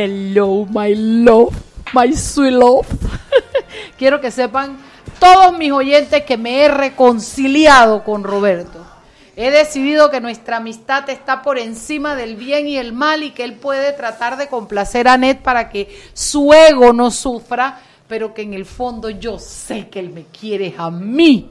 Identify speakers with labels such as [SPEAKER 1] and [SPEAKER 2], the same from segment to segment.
[SPEAKER 1] Hello, my love, my sweet love. Quiero que sepan todos mis oyentes que me he reconciliado con Roberto. He decidido que nuestra amistad está por encima del bien y el mal y que él puede tratar de complacer a Ned para que su ego no sufra, pero que en el fondo yo sé que él me quiere a mí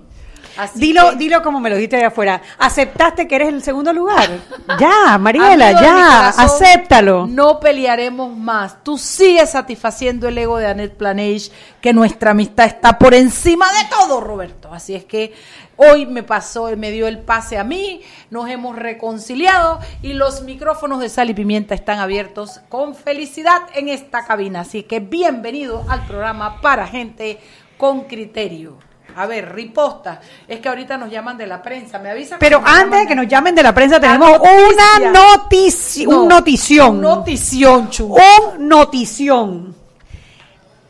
[SPEAKER 2] dilo, dilo como me lo dijiste de afuera. ¿Aceptaste que eres el segundo lugar? ya, Mariela, ya, acéptalo.
[SPEAKER 1] No pelearemos más. Tú sigues satisfaciendo el ego de Annette Planage, que nuestra amistad está por encima de todo, Roberto. Así es que hoy me pasó, me dio el pase a mí, nos hemos reconciliado y los micrófonos de Sal y Pimienta están abiertos con felicidad en esta cabina. Así que bienvenido al programa para gente con criterio. A ver, riposta. Es que ahorita nos llaman de la prensa. ¿Me avisa?
[SPEAKER 2] Pero antes de que nos llamen de la prensa, tenemos una noticia. un notición.
[SPEAKER 1] Un notición, chu.
[SPEAKER 2] Un notición.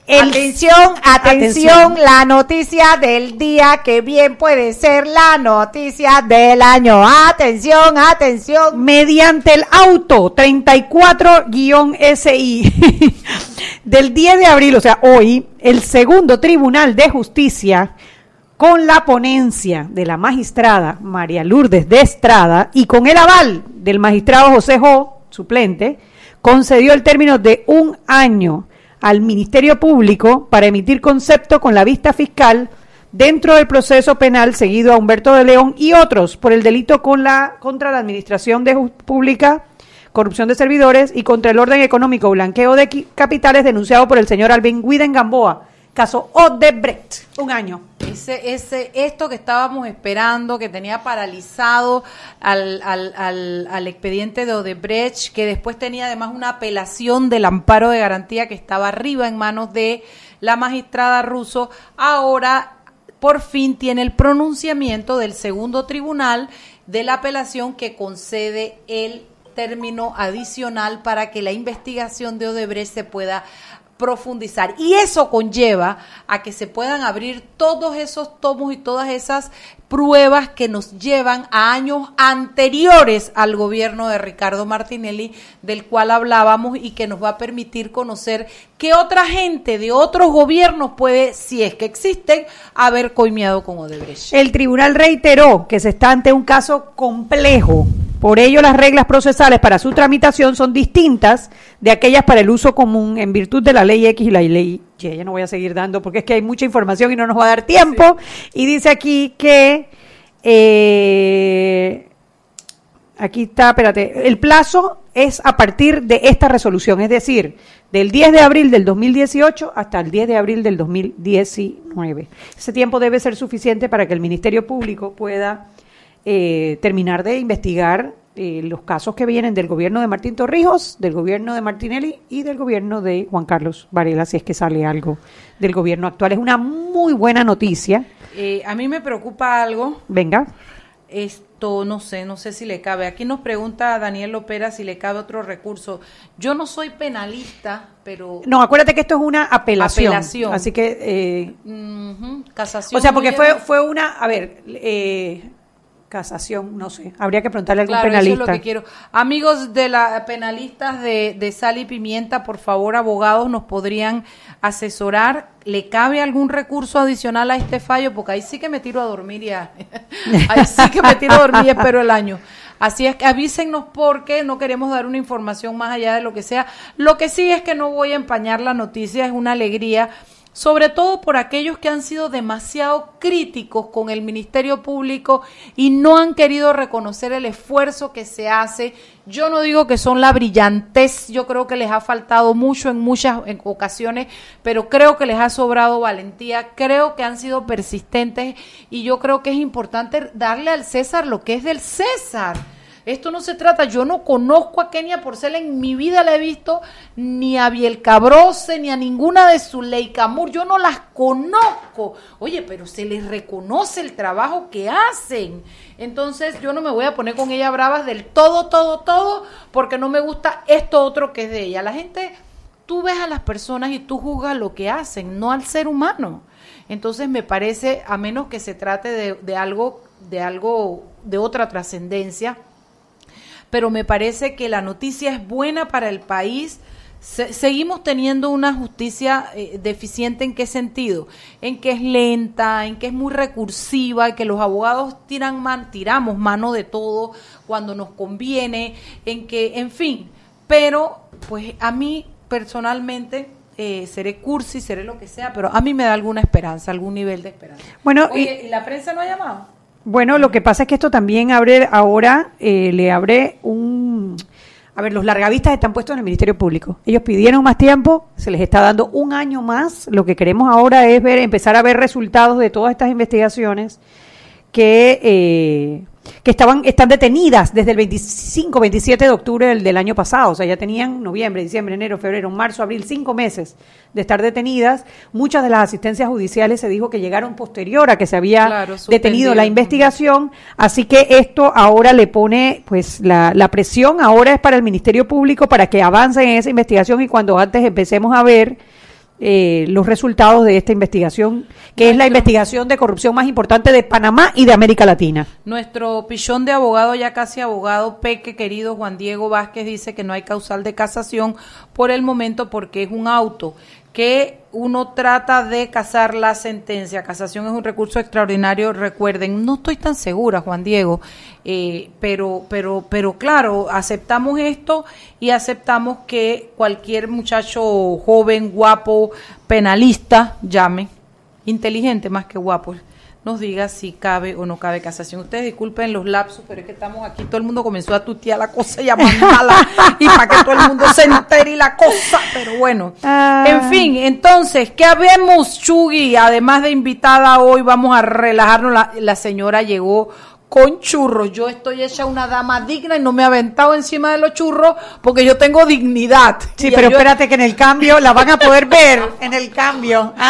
[SPEAKER 1] atención, atención, la noticia del día que bien puede ser la noticia del año. Atención, atención.
[SPEAKER 2] Mediante el auto 34-SI del 10 de abril, o sea, hoy, el segundo Tribunal de Justicia con la ponencia de la magistrada María Lourdes de Estrada y con el aval del magistrado José Jo, suplente, concedió el término de un año al Ministerio Público para emitir concepto con la vista fiscal dentro del proceso penal seguido a Humberto de León y otros por el delito contra la Administración de Pública, corrupción de servidores y contra el orden económico, blanqueo de capitales denunciado por el señor Alvin Guiden Gamboa caso Odebrecht, un año.
[SPEAKER 1] Ese, ese, esto que estábamos esperando, que tenía paralizado al, al, al, expediente de Odebrecht, que después tenía además una apelación del amparo de garantía que estaba arriba en manos de la magistrada ruso, ahora por fin tiene el pronunciamiento del segundo tribunal de la apelación que concede el término adicional para que la investigación de Odebrecht se pueda profundizar. Y eso conlleva a que se puedan abrir todos esos tomos y todas esas pruebas que nos llevan a años anteriores al gobierno de Ricardo Martinelli, del cual hablábamos y que nos va a permitir conocer qué otra gente de otros gobiernos puede, si es que existen, haber coimeado con Odebrecht.
[SPEAKER 2] El tribunal reiteró que se está ante un caso complejo por ello, las reglas procesales para su tramitación son distintas de aquellas para el uso común en virtud de la ley X y la ley Y. Ya no voy a seguir dando porque es que hay mucha información y no nos va a dar tiempo. Y dice aquí que... Eh, aquí está, espérate, el plazo es a partir de esta resolución, es decir, del 10 de abril del 2018 hasta el 10 de abril del 2019. Ese tiempo debe ser suficiente para que el Ministerio Público pueda eh, terminar de investigar eh, los casos que vienen del gobierno de Martín Torrijos, del gobierno de Martinelli y del gobierno de Juan Carlos Varela, si es que sale algo del gobierno actual. Es una muy buena noticia.
[SPEAKER 1] Eh, a mí me preocupa algo.
[SPEAKER 2] Venga.
[SPEAKER 1] Esto no sé, no sé si le cabe. Aquí nos pregunta Daniel Lopera si le cabe otro recurso. Yo no soy penalista, pero...
[SPEAKER 2] No, acuérdate que esto es una apelación. apelación. Así que...
[SPEAKER 1] Casación.
[SPEAKER 2] O sea, porque fue, fue una... A ver, eh, casación, no sé, habría que preguntarle a algún penalista. Eso es lo que
[SPEAKER 1] quiero. Amigos de la penalistas de, de Sal y Pimienta, por favor, abogados, nos podrían asesorar. ¿Le cabe algún recurso adicional a este fallo? Porque ahí sí que me tiro a dormir ya. ahí sí que me tiro a dormir y espero el año. Así es que avísenos porque no queremos dar una información más allá de lo que sea. Lo que sí es que no voy a empañar la noticia, es una alegría sobre todo por aquellos que han sido demasiado críticos con el Ministerio Público y no han querido reconocer el esfuerzo que se hace. Yo no digo que son la brillantez, yo creo que les ha faltado mucho en muchas ocasiones, pero creo que les ha sobrado valentía, creo que han sido persistentes y yo creo que es importante darle al César lo que es del César Esto no se trata, yo no conozco a Kenia Porcela, en mi vida la he visto, ni a Biel Cabrose, ni a ninguna de su Leicamur, yo no las conozco. Oye, pero se les reconoce el trabajo que hacen. Entonces yo no me voy a poner con ella bravas del todo, todo, todo, porque no me gusta esto otro que es de ella. La gente, tú ves a las personas y tú juzgas lo que hacen, no al ser humano. Entonces me parece, a menos que se trate de, de algo, de algo, de otra trascendencia, pero me parece que la noticia es buena para el país. seguimos teniendo una justicia eh, deficiente en qué sentido? En que es lenta, en que es muy recursiva, en que los abogados tiran man, tiramos mano de todo cuando nos conviene, en que, en fin, pero pues a mí personalmente eh, seré cursi, seré lo que sea, pero a mí me da alguna esperanza, algún nivel de esperanza.
[SPEAKER 2] Bueno,
[SPEAKER 1] ¿y la prensa no ha llamado?
[SPEAKER 2] Bueno, lo que pasa es que esto también abre ahora, eh, le abre un... A ver, los largavistas están puestos en el Ministerio Público. Ellos pidieron más tiempo, se les está dando un año más. Lo que queremos ahora es ver, empezar a ver resultados de todas estas investigaciones que eh, que estaban, están detenidas desde el 25, 27 de octubre del, año pasado. O sea, ya tenían noviembre, diciembre, enero, febrero, marzo, abril, cinco meses de estar detenidas. Muchas de las asistencias judiciales se dijo que llegaron posterior a que se había detenido la investigación. Así que esto ahora le pone, pues, la, la presión ahora es para el Ministerio Público para que avance en esa investigación y cuando antes empecemos a ver eh, los resultados de esta investigación, que es la investigación de corrupción más importante de Panamá y de América Latina.
[SPEAKER 1] Nuestro pichón de abogado, ya casi abogado, Peque, querido Juan Diego Vázquez, dice que no hay causal de casación por el momento porque es un auto que uno trata de casar la sentencia. Casación es un recurso extraordinario, recuerden. No estoy tan segura, Juan Diego, eh, pero, pero, pero claro, aceptamos esto y aceptamos que cualquier muchacho joven, guapo, penalista, llame, inteligente más que guapo, nos diga si cabe o no cabe casación. Ustedes disculpen los lapsos, pero es que estamos aquí, todo el mundo comenzó a tutear la cosa y a mandarla y para que todo el mundo se entere y la cosa, pero bueno. Ah. En fin, entonces, ¿qué habemos, Chugui? Además de invitada hoy, vamos a relajarnos. La, la señora llegó con churros. Yo estoy hecha una dama digna y no me he aventado encima de los churros porque yo tengo dignidad.
[SPEAKER 2] Sí, pero espérate que en el cambio la van a poder ver en el cambio.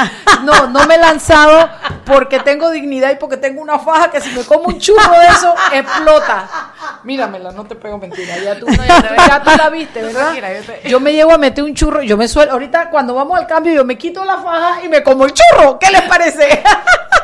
[SPEAKER 1] No, no me he lanzado porque tengo dignidad y porque tengo una faja que si me como un churro de eso explota. Míramela, no te pego mentira. Ya tú, ya, tú la viste, ¿verdad? Yo me llevo a meter un churro, yo me suelo, ahorita cuando vamos al cambio yo me quito la faja y me como el churro. ¿Qué les parece?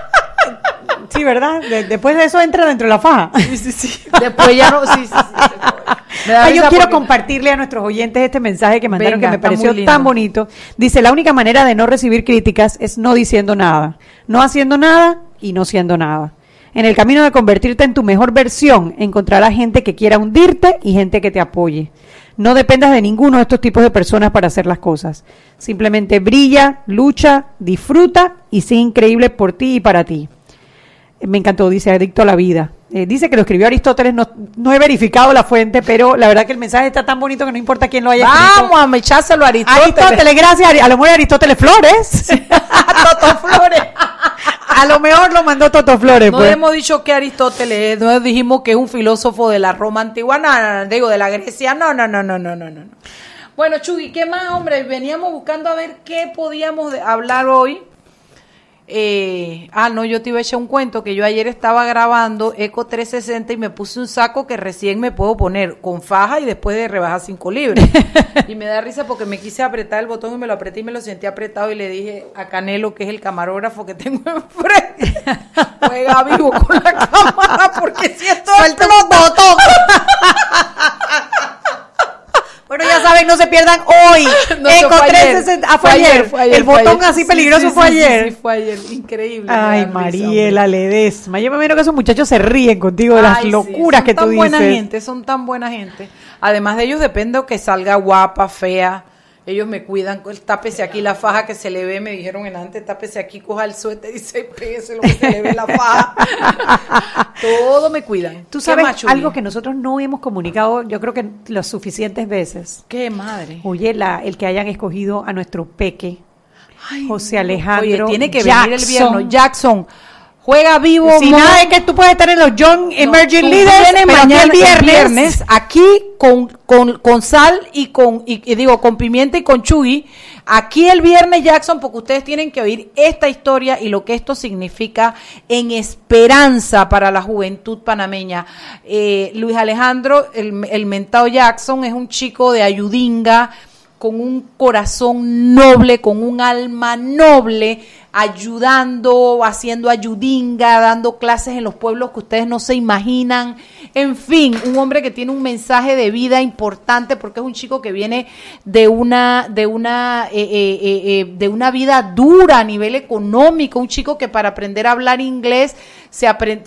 [SPEAKER 2] Sí, ¿verdad? después de eso entra dentro de la faja.
[SPEAKER 1] Sí, sí, sí. Después ya no. Sí, sí,
[SPEAKER 2] sí. yo quiero compartirle a nuestros oyentes este mensaje que mandaron que me pareció tan bonito. Dice: La única manera de no recibir críticas es no diciendo nada, no haciendo nada y no siendo nada. En el camino de convertirte en tu mejor versión, encontrarás gente que quiera hundirte y gente que te apoye. No dependas de ninguno de estos tipos de personas para hacer las cosas. Simplemente brilla, lucha, disfruta y sé increíble por ti y para ti. Me encantó, dice Adicto a la Vida. Eh, dice que lo escribió Aristóteles, no, no, he verificado la fuente, pero la verdad que el mensaje está tan bonito que no importa quién lo haya
[SPEAKER 1] escrito. Vamos a echárselo a Aristóteles.
[SPEAKER 2] Aristóteles, gracias. A lo mejor Aristóteles Flores.
[SPEAKER 1] Toto Flores.
[SPEAKER 2] a lo mejor lo mandó Toto Flores.
[SPEAKER 1] No
[SPEAKER 2] pues.
[SPEAKER 1] hemos dicho que Aristóteles, no dijimos que es un filósofo de la Roma antigua, no, digo, de la Grecia, no, no, no, no, no, no, no. Bueno, Chugui, ¿qué más, hombre? Veníamos buscando a ver qué podíamos hablar hoy eh, ah, no, yo te iba a echar un cuento que yo ayer estaba grabando Eco 360 y me puse un saco que recién me puedo poner con faja y después de rebajar 5 libras. y me da risa porque me quise apretar el botón y me lo apreté y me lo sentí apretado y le dije a Canelo, que es el camarógrafo que tengo enfrente, juega vivo con la cámara porque si esto
[SPEAKER 2] el botón. Bueno, ya saben, no se pierdan hoy. No, Eco 360. Ah, fue, ayer. El botón así peligroso fue ayer.
[SPEAKER 1] Sí, fue ayer. Increíble.
[SPEAKER 2] Ay, Mariela Ledesma. Yo me imagino que esos muchachos se ríen contigo de las locuras que tú dices.
[SPEAKER 1] Son tan buena gente, son tan buena gente. Además de ellos depende que salga guapa, fea, ellos me cuidan, tápese aquí la faja que se le ve, me dijeron en antes, tápese aquí, coja el suéter y se pese lo que se le ve la faja. Todo me cuidan.
[SPEAKER 2] Tú sabes algo que nosotros no hemos comunicado, yo creo que las suficientes veces.
[SPEAKER 1] Qué madre.
[SPEAKER 2] Oye, la, el que hayan escogido a nuestro peque, José Alejandro.
[SPEAKER 1] Oye, tiene que venir el viernes. Jackson. Juega vivo.
[SPEAKER 2] Si nada es que tú puedes estar en los Young Emerging Leaders pero
[SPEAKER 1] mañana
[SPEAKER 2] el viernes.
[SPEAKER 1] viernes aquí con, con, con sal y con y, y digo con pimienta y con chugui. Aquí el viernes Jackson porque ustedes tienen que oír esta historia y lo que esto significa en esperanza para la juventud panameña. Eh, Luis Alejandro, el, el mentado Jackson, es un chico de Ayudinga con un corazón noble, con un alma noble, ayudando, haciendo ayudinga, dando clases en los pueblos que ustedes no se imaginan. En fin, un hombre que tiene un mensaje de vida importante porque es un chico que viene de una, de una, eh, eh, eh, eh, de una vida dura a nivel económico, un chico que para aprender a hablar inglés se aprende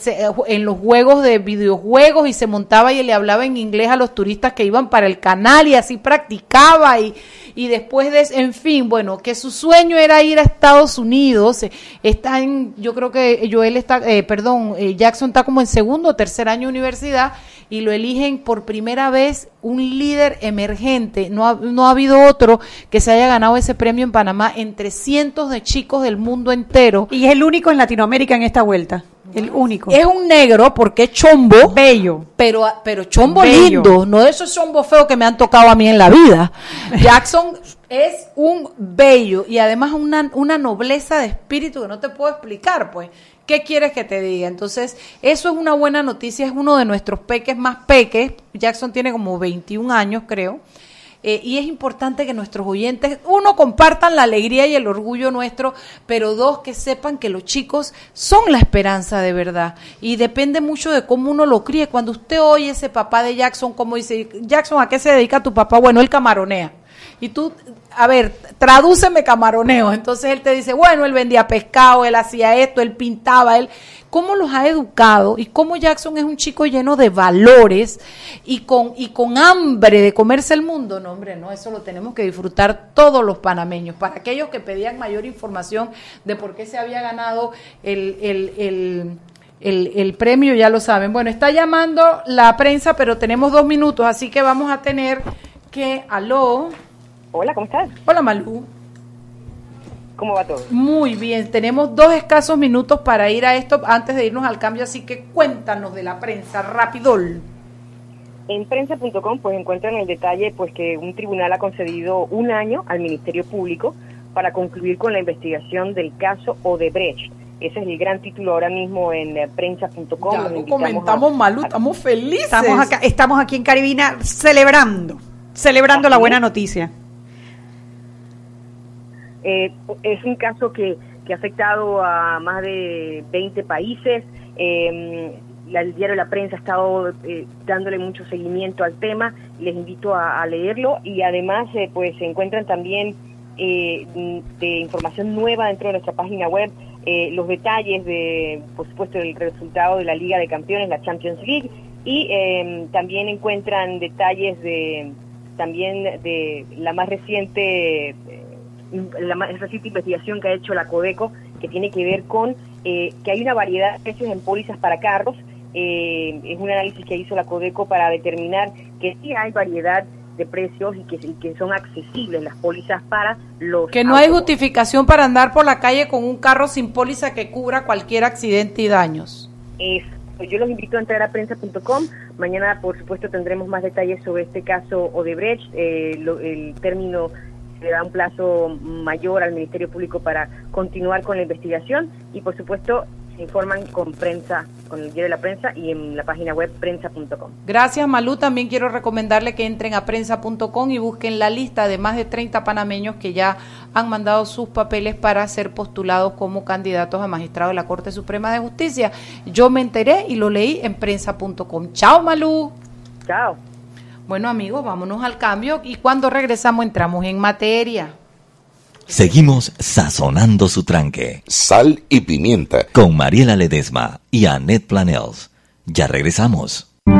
[SPEAKER 1] en los juegos de videojuegos y se montaba y le hablaba en inglés a los turistas que iban para el canal y así practicaba y, y después de, en fin, bueno, que su sueño era ir a Estados Unidos, eh, está en, yo creo que Joel está, eh, perdón, eh, Jackson está como en segundo o tercer año de universidad y lo eligen por primera vez un líder emergente. No ha, no ha habido otro que se haya ganado ese premio en Panamá entre cientos de chicos del mundo entero.
[SPEAKER 2] Y es el único en Latinoamérica en esta vuelta. El único.
[SPEAKER 1] Es un negro porque es chombo.
[SPEAKER 2] bello.
[SPEAKER 1] Pero, pero chombo
[SPEAKER 2] Bello.
[SPEAKER 1] lindo, no de esos chombos feos que me han tocado a mí en la vida. Jackson es un bello y además una, una nobleza de espíritu que no te puedo explicar, pues. ¿Qué quieres que te diga? Entonces, eso es una buena noticia, es uno de nuestros peques más peques. Jackson tiene como 21 años, creo. Eh, y es importante que nuestros oyentes, uno, compartan la alegría y el orgullo nuestro, pero dos, que sepan que los chicos son la esperanza de verdad. Y depende mucho de cómo uno lo críe. Cuando usted oye ese papá de Jackson, como dice, Jackson, ¿a qué se dedica tu papá? Bueno, él camaronea. Y tú, a ver, tradúceme camaroneo. Entonces él te dice, bueno, él vendía pescado, él hacía esto, él pintaba, él... ¿Cómo los ha educado? Y cómo Jackson es un chico lleno de valores y con, y con hambre de comerse el mundo. No, hombre, no, eso lo tenemos que disfrutar todos los panameños. Para aquellos que pedían mayor información de por qué se había ganado el, el, el el, el, premio, ya lo saben. Bueno, está llamando la prensa, pero tenemos dos minutos, así que vamos a tener que, aló.
[SPEAKER 3] Hola, ¿cómo estás?
[SPEAKER 1] Hola, Malú.
[SPEAKER 3] ¿Cómo va todo?
[SPEAKER 1] Muy bien, tenemos dos escasos minutos para ir a esto antes de irnos al cambio, así que cuéntanos de la prensa, rapidol.
[SPEAKER 3] En prensa.com pues encuentran el detalle pues que un tribunal ha concedido un año al Ministerio Público para concluir con la investigación del caso Odebrecht. Ese es el gran título ahora mismo en eh, prensa.com.
[SPEAKER 1] Ya lo comentamos, a, Malú, estamos felices.
[SPEAKER 2] Estamos, acá, estamos aquí en Caribina celebrando, celebrando la buena noticia.
[SPEAKER 3] Eh, es un caso que, que, ha afectado a más de 20 países. Eh, el diario La Prensa ha estado eh, dándole mucho seguimiento al tema. Les invito a, leerlo y además eh, pues se encuentran también de información nueva dentro de nuestra página web los detalles de, por supuesto, del resultado de la Liga de Campeones, la Champions League y también encuentran detalles de también de la más reciente la más reciente investigación que ha hecho la Codeco, que tiene que ver con eh, que hay una variedad de precios en pólizas para carros. Eh, es un análisis que hizo la Codeco para determinar que sí hay variedad de precios y que, y que son accesibles las pólizas para los...
[SPEAKER 1] Que no autos. hay justificación para andar por la calle con un carro sin póliza que cubra cualquier accidente y daños.
[SPEAKER 3] Es, yo los invito a entrar a prensa.com. Mañana, por supuesto, tendremos más detalles sobre este caso Odebrecht, eh, lo, el término le da un plazo mayor al Ministerio Público para continuar con la investigación y por supuesto se informan con prensa, con el diario de la prensa y en la página web prensa.com.
[SPEAKER 1] Gracias Malú, también quiero recomendarle que entren a prensa.com y busquen la lista de más de 30 panameños que ya han mandado sus papeles para ser postulados como candidatos a magistrado de la Corte Suprema de Justicia. Yo me enteré y lo leí en prensa.com. Chao Malú.
[SPEAKER 3] Chao.
[SPEAKER 1] Bueno amigos, vámonos al cambio y cuando regresamos entramos en materia.
[SPEAKER 4] Seguimos sazonando su tranque.
[SPEAKER 5] Sal y pimienta.
[SPEAKER 4] Con Mariela Ledesma y Annette Planels. Ya regresamos.
[SPEAKER 5] De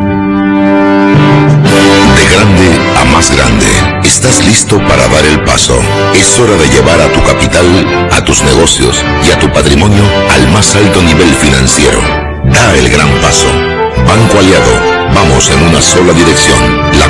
[SPEAKER 5] grande a más grande, estás listo para dar el paso. Es hora de llevar a tu capital, a tus negocios y a tu patrimonio al más alto nivel financiero. Da el gran paso. Banco Aliado Vamos en una sola dirección,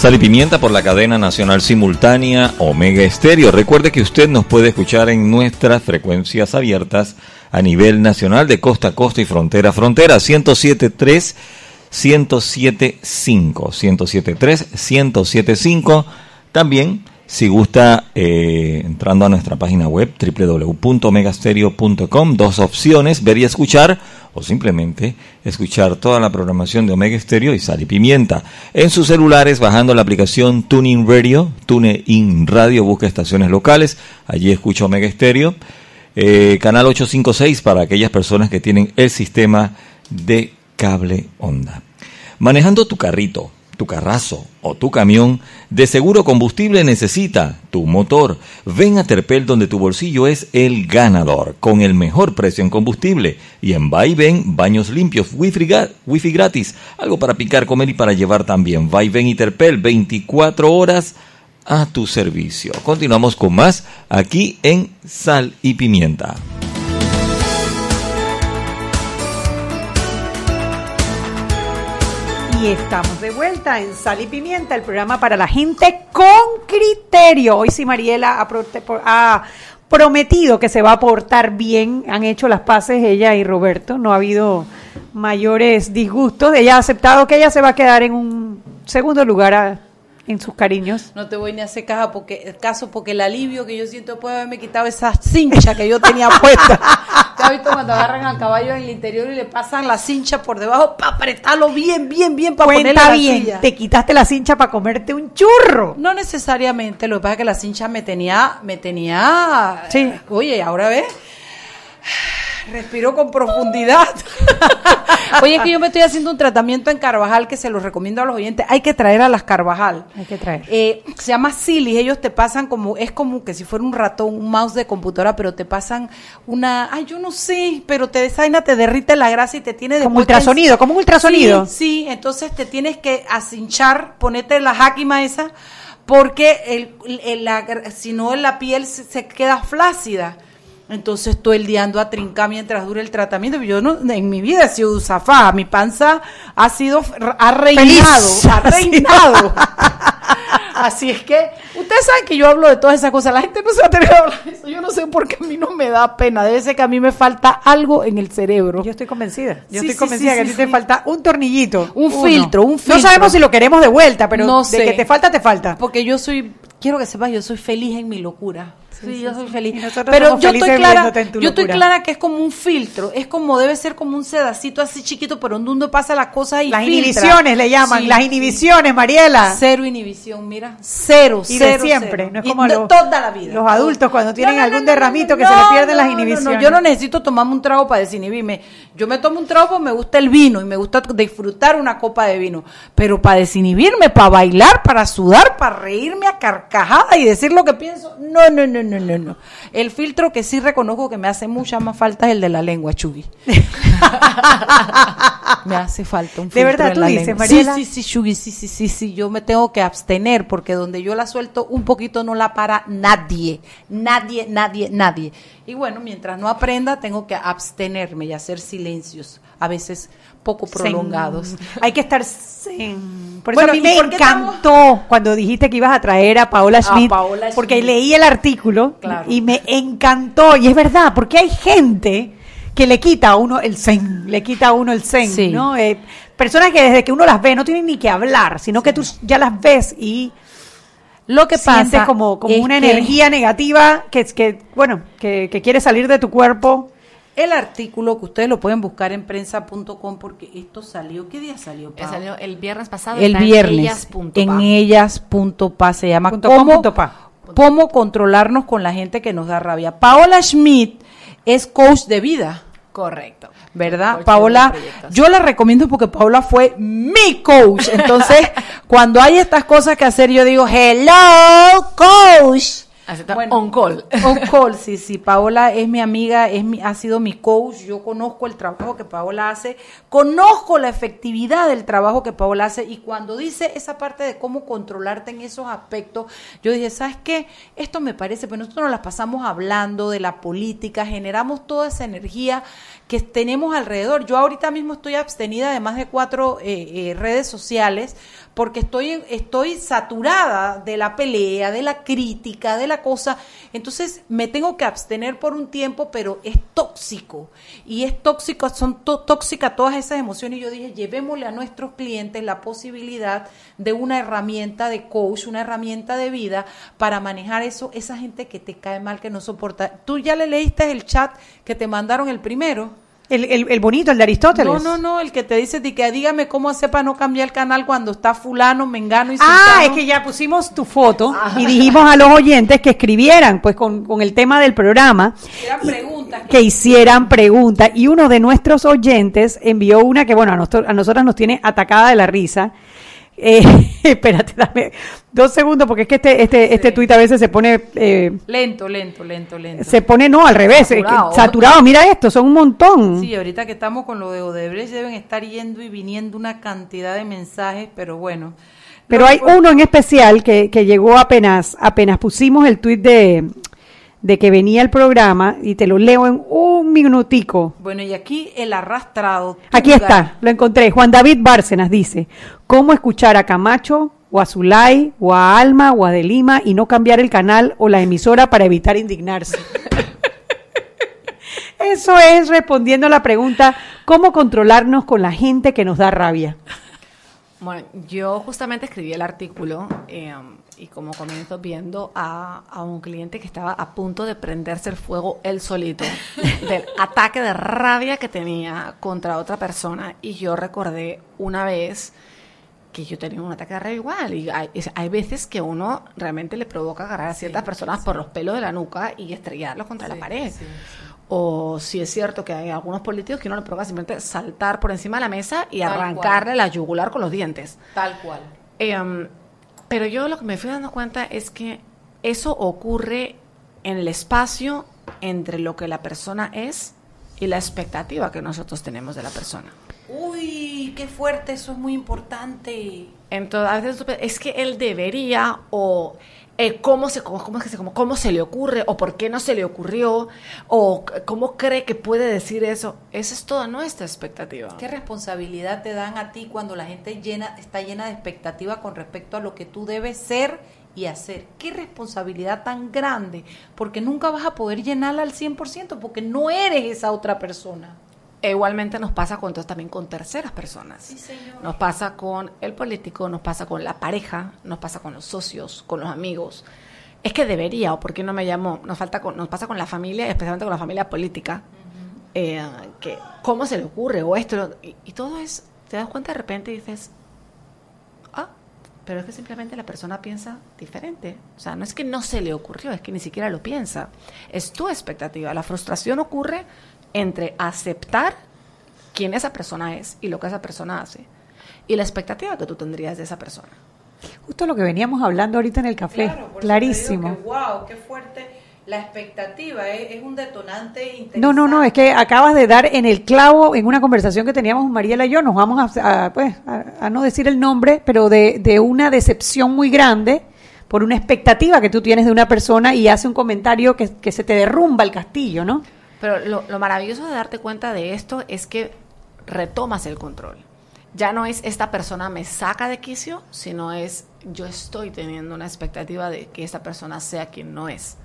[SPEAKER 4] Sal y Pimienta por la cadena nacional simultánea Omega Estéreo. Recuerde que usted nos puede escuchar en nuestras frecuencias abiertas a nivel nacional de costa a costa y frontera a frontera. 107.3, 107.5, 107.3, 107.5. También, si gusta, eh, entrando a nuestra página web www.omegastereo.com, dos opciones, ver y escuchar o simplemente escuchar toda la programación de Omega Stereo y Sal y Pimienta. En sus celulares, bajando la aplicación Tuning Radio, TuneIn Radio, busca estaciones locales, allí escucha Omega Stereo. Eh, canal 856 para aquellas personas que tienen el sistema de cable onda. Manejando tu carrito, tu carrazo o tu camión, de seguro combustible necesita tu motor. Ven a Terpel donde tu bolsillo es el ganador, con el mejor precio en combustible. Y en Va y Ven, baños limpios, wifi, wifi gratis, algo para picar, comer y para llevar también. Va y Ven y Terpel, 24 horas a tu servicio. Continuamos con más aquí en Sal y Pimienta.
[SPEAKER 2] Y estamos de vuelta en Sal y Pimienta, el programa para la gente con criterio. Hoy sí Mariela ha, prometido que se va a portar bien. Han hecho las paces ella y Roberto. No ha habido mayores disgustos. Ella ha aceptado que ella se va a quedar en un segundo lugar a- en sus cariños.
[SPEAKER 1] No te voy ni a hacer caja porque, el caso porque el alivio que yo siento después de haberme quitado esa cincha que yo tenía puesta. ¿Te has visto cuando agarran al caballo en el interior y le pasan la cincha por debajo para apretarlo bien, bien, bien para ponerle la
[SPEAKER 2] bien,
[SPEAKER 1] silla?
[SPEAKER 2] te quitaste la cincha para comerte un churro.
[SPEAKER 1] No necesariamente, lo que pasa es que la cincha me tenía, me tenía,
[SPEAKER 2] Sí.
[SPEAKER 1] oye, ahora ves, respiro con profundidad. oye, es que yo me estoy haciendo un tratamiento en Carvajal que se lo recomiendo a los oyentes, hay que traer a las Carvajal.
[SPEAKER 2] Hay que traer.
[SPEAKER 1] Eh, se llama Silly, ellos te pasan como, es como que si fuera un ratón, un mouse de computadora, pero te pasan una, ay, yo no sé, pero te desaina, te derrite la grasa y te tiene
[SPEAKER 2] Como ultrasonido, como un ultrasonido.
[SPEAKER 1] Sí, sí, entonces te tienes que acinchar, ponerte la jáquima esa, porque el, el- la, si no la piel se, se queda flácida. Entonces todo el día ando a trincar mientras dure el tratamiento. Yo no, en mi vida he sido usafaja. Mi panza ha sido, ha reinado,
[SPEAKER 2] Feliz.
[SPEAKER 1] ha reinado. Así es que, ustedes saben que yo hablo de todas esas cosas. La gente no se va a hablar de eso. Yo no sé por qué a mí no me da pena. Debe ser que a mí me falta algo en el cerebro.
[SPEAKER 2] Yo estoy convencida. Yo
[SPEAKER 1] Sí,
[SPEAKER 2] estoy
[SPEAKER 1] sí,
[SPEAKER 2] convencida
[SPEAKER 1] sí,
[SPEAKER 2] que a ti te falta un tornillito.
[SPEAKER 1] Un
[SPEAKER 2] uno.
[SPEAKER 1] filtro, un
[SPEAKER 2] No
[SPEAKER 1] filtro.
[SPEAKER 2] sabemos si lo queremos de vuelta, pero
[SPEAKER 1] No
[SPEAKER 2] de que te falta, te falta.
[SPEAKER 1] Porque yo soy, quiero que sepas, yo soy feliz en mi locura. Sí, yo soy feliz. Pero yo estoy clara,
[SPEAKER 2] en
[SPEAKER 1] yo estoy clara que es como un filtro, es como debe ser como un sedacito así chiquito, pero donde uno pasa las cosas y
[SPEAKER 2] Las
[SPEAKER 1] filtra.
[SPEAKER 2] inhibiciones le llaman,
[SPEAKER 1] Sí,
[SPEAKER 2] las inhibiciones, Mariela.
[SPEAKER 1] Cero inhibición, mira, cero,
[SPEAKER 2] Y de
[SPEAKER 1] cero,
[SPEAKER 2] siempre,
[SPEAKER 1] cero.
[SPEAKER 2] no es como los-
[SPEAKER 1] toda la vida.
[SPEAKER 2] los adultos cuando tienen
[SPEAKER 1] No, no,
[SPEAKER 2] algún
[SPEAKER 1] no,
[SPEAKER 2] derramito que se le pierden las
[SPEAKER 1] no, no, no,
[SPEAKER 2] inhibiciones.
[SPEAKER 1] Yo no necesito tomarme un trago para desinhibirme. Yo me tomo un trago porque me gusta el vino y me gusta disfrutar una copa de vino. Pero para desinhibirme, para bailar, para sudar, para reírme a carcajada y decir lo que pienso, no, no, no, no, no, no. El filtro que sí reconozco que me hace mucha más falta es el de la lengua, Chugui. me hace falta un
[SPEAKER 2] ¿De
[SPEAKER 1] filtro
[SPEAKER 2] verdad
[SPEAKER 1] en
[SPEAKER 2] tú
[SPEAKER 1] la
[SPEAKER 2] dices,
[SPEAKER 1] lengua.
[SPEAKER 2] Mariela?
[SPEAKER 1] Sí, sí, sí, Chugui, sí, sí, sí, sí. Yo me tengo que abstener porque donde yo la suelto un poquito no la para nadie. Nadie, nadie, nadie. Y bueno, mientras no aprenda, tengo que abstenerme y hacer silencios, a veces poco prolongados.
[SPEAKER 2] Zen. Hay que estar zen. Por eso
[SPEAKER 1] Bueno,
[SPEAKER 2] a mí
[SPEAKER 1] ¿y
[SPEAKER 2] me encantó cuando dijiste que ibas a traer a Paola Schmidt,
[SPEAKER 1] Paola
[SPEAKER 2] porque
[SPEAKER 1] Schmidt.
[SPEAKER 2] leí el artículo
[SPEAKER 1] Claro.
[SPEAKER 2] y me encantó. Y es verdad, porque hay gente que le quita a uno el zen, le quita a uno el zen,
[SPEAKER 1] Sí.
[SPEAKER 2] ¿no? Eh, personas que desde que uno las ve no tienen ni que hablar, sino que tú ya las ves y
[SPEAKER 1] Lo que
[SPEAKER 2] sientes
[SPEAKER 1] pasa
[SPEAKER 2] como, como una energía negativa que, que bueno, que, que quiere salir de tu cuerpo.
[SPEAKER 1] El artículo que ustedes lo pueden buscar en prensa.com porque esto salió, ¿qué día salió? Pau?
[SPEAKER 6] salió el viernes pasado.
[SPEAKER 1] el viernes
[SPEAKER 6] ellas.pa.
[SPEAKER 1] en ellas.pa se llama
[SPEAKER 2] Punto
[SPEAKER 1] cómo,
[SPEAKER 2] punto pa.
[SPEAKER 1] cómo controlarnos con la gente que nos da rabia. Paola Schmidt es coach de vida.
[SPEAKER 6] Correcto.
[SPEAKER 1] ¿Verdad?
[SPEAKER 6] Coach
[SPEAKER 1] Paola, yo la recomiendo porque Paola fue mi coach. Entonces, cuando hay estas cosas que hacer, yo digo, hello, coach.
[SPEAKER 6] Está,
[SPEAKER 1] Bueno,
[SPEAKER 6] on call.
[SPEAKER 1] On call, sí, sí. Paola es mi amiga, es mi, ha sido mi coach. Yo conozco el trabajo que Paola hace, conozco la efectividad del trabajo que Paola hace. Y cuando dice esa parte de cómo controlarte en esos aspectos, yo dije, ¿sabes qué? Esto me parece, pero nosotros nos las pasamos hablando de la política, generamos toda esa energía que tenemos alrededor. Yo ahorita mismo estoy abstenida de más de cuatro eh, eh, redes sociales porque estoy, estoy saturada de la pelea, de la crítica, de la cosa. Entonces me tengo que abstener por un tiempo, pero es tóxico. Y es tóxico, son tóxicas todas esas emociones. Y yo dije, llevémosle a nuestros clientes la posibilidad de una herramienta de coach, una herramienta de vida para manejar eso, esa gente que te cae mal, que no soporta. ¿Tú ya le leíste el chat que te mandaron el primero?
[SPEAKER 2] El, el, el bonito, el de Aristóteles.
[SPEAKER 1] No, no, no, el que te dice di que dígame cómo hacer para no cambiar el canal cuando está fulano, mengano y
[SPEAKER 2] Ah,
[SPEAKER 1] sultano.
[SPEAKER 2] es que ya pusimos tu foto y dijimos a los oyentes que escribieran pues con, con el tema del programa
[SPEAKER 1] preguntas.
[SPEAKER 2] que hicieran preguntas y uno de nuestros oyentes envió una que bueno a, nosotros, a nosotras nos tiene atacada de la risa Eh, espérate dame dos segundos porque es que este este este tuit a veces se pone eh,
[SPEAKER 1] Lento, lento, lento, lento.
[SPEAKER 2] se pone no al revés
[SPEAKER 1] Saturado.
[SPEAKER 2] saturado mira esto son un montón
[SPEAKER 1] Sí, ahorita que estamos con lo de Odebrecht deben estar yendo y viniendo una cantidad de mensajes, pero bueno.
[SPEAKER 2] Pero hay uno en especial que, que llegó apenas, apenas pusimos el tuit de, de que venía el programa y te lo leo en un minutico.
[SPEAKER 1] Bueno, y aquí el arrastrado.
[SPEAKER 2] Aquí está, lo encontré. Juan David Bárcenas dice, ¿cómo escuchar a Camacho o a Zulay o a Alma o a De Lima y no cambiar el canal o la emisora para evitar indignarse? Eso es respondiendo a la pregunta, ¿cómo controlarnos con la gente que nos da rabia?
[SPEAKER 6] Bueno, yo justamente escribí el artículo eh, y como comienzo viendo a, a un cliente que estaba a punto de prenderse el fuego él solito del ataque de rabia que tenía contra otra persona y yo recordé una vez que yo tenía un ataque de rabia igual y hay, es- hay veces que uno realmente le provoca agarrar a ciertas personas por los pelos de la nuca y estrellarlos contra la pared. O si es cierto que hay algunos políticos que uno le provoca simplemente saltar por encima de la mesa y
[SPEAKER 1] Tal
[SPEAKER 6] arrancarle la yugular con los dientes.
[SPEAKER 1] Tal cual.
[SPEAKER 6] Em, pero yo lo que me fui dando cuenta es que eso ocurre en el espacio entre lo que la persona es y la expectativa que nosotros tenemos de la persona.
[SPEAKER 1] Uy, qué fuerte, eso es muy importante.
[SPEAKER 6] Entonces, a veces es que él debería o eh, cómo se cómo, cómo se cómo, cómo se le ocurre o por qué no se le ocurrió o cómo cree que puede decir eso. Esa es toda nuestra expectativa.
[SPEAKER 1] ¿Qué responsabilidad te dan a ti cuando la gente llena, está llena de expectativa con respecto a lo que tú debes ser y hacer? ¿Qué responsabilidad tan grande? Porque nunca vas a poder llenarla al 100% porque no eres esa otra persona.
[SPEAKER 6] E igualmente nos pasa con, entonces, también con terceras personas.
[SPEAKER 1] señor.
[SPEAKER 6] Nos pasa con el político, nos pasa con la pareja, nos pasa con los socios, con los amigos. es que debería, o por qué no me llamó. Nos, falta con- nos pasa con la familia, especialmente con la familia política. Eh, que, ¿Cómo se le ocurre? O esto, y, y todo es, te das cuenta de repente y dices, ah, pero es que simplemente la persona piensa diferente. O sea, no es que no se le ocurrió, es que ni siquiera lo piensa. Es tu expectativa. La frustración ocurre entre aceptar quién esa persona es y lo que esa persona hace y la expectativa que tú tendrías de esa persona.
[SPEAKER 2] Justo lo que veníamos hablando ahorita en el café.
[SPEAKER 1] Claro, por eso te
[SPEAKER 2] Clarísimo.
[SPEAKER 1] digo que, wow, qué fuerte. La expectativa es, es un detonante interesante.
[SPEAKER 2] No, no, no, es que acabas de dar en el clavo en una conversación que teníamos Mariela y yo, nos vamos a, a, pues, a, a no decir el nombre, pero de, de una decepción muy grande por una expectativa que tú tienes de una persona y hace un comentario que, que se te derrumba el castillo, ¿no?
[SPEAKER 6] Pero lo, lo maravilloso de darte cuenta de esto es que retomas el control. Ya no es esta persona me saca de quicio, sino es yo estoy teniendo una expectativa de que esta persona sea quien no es.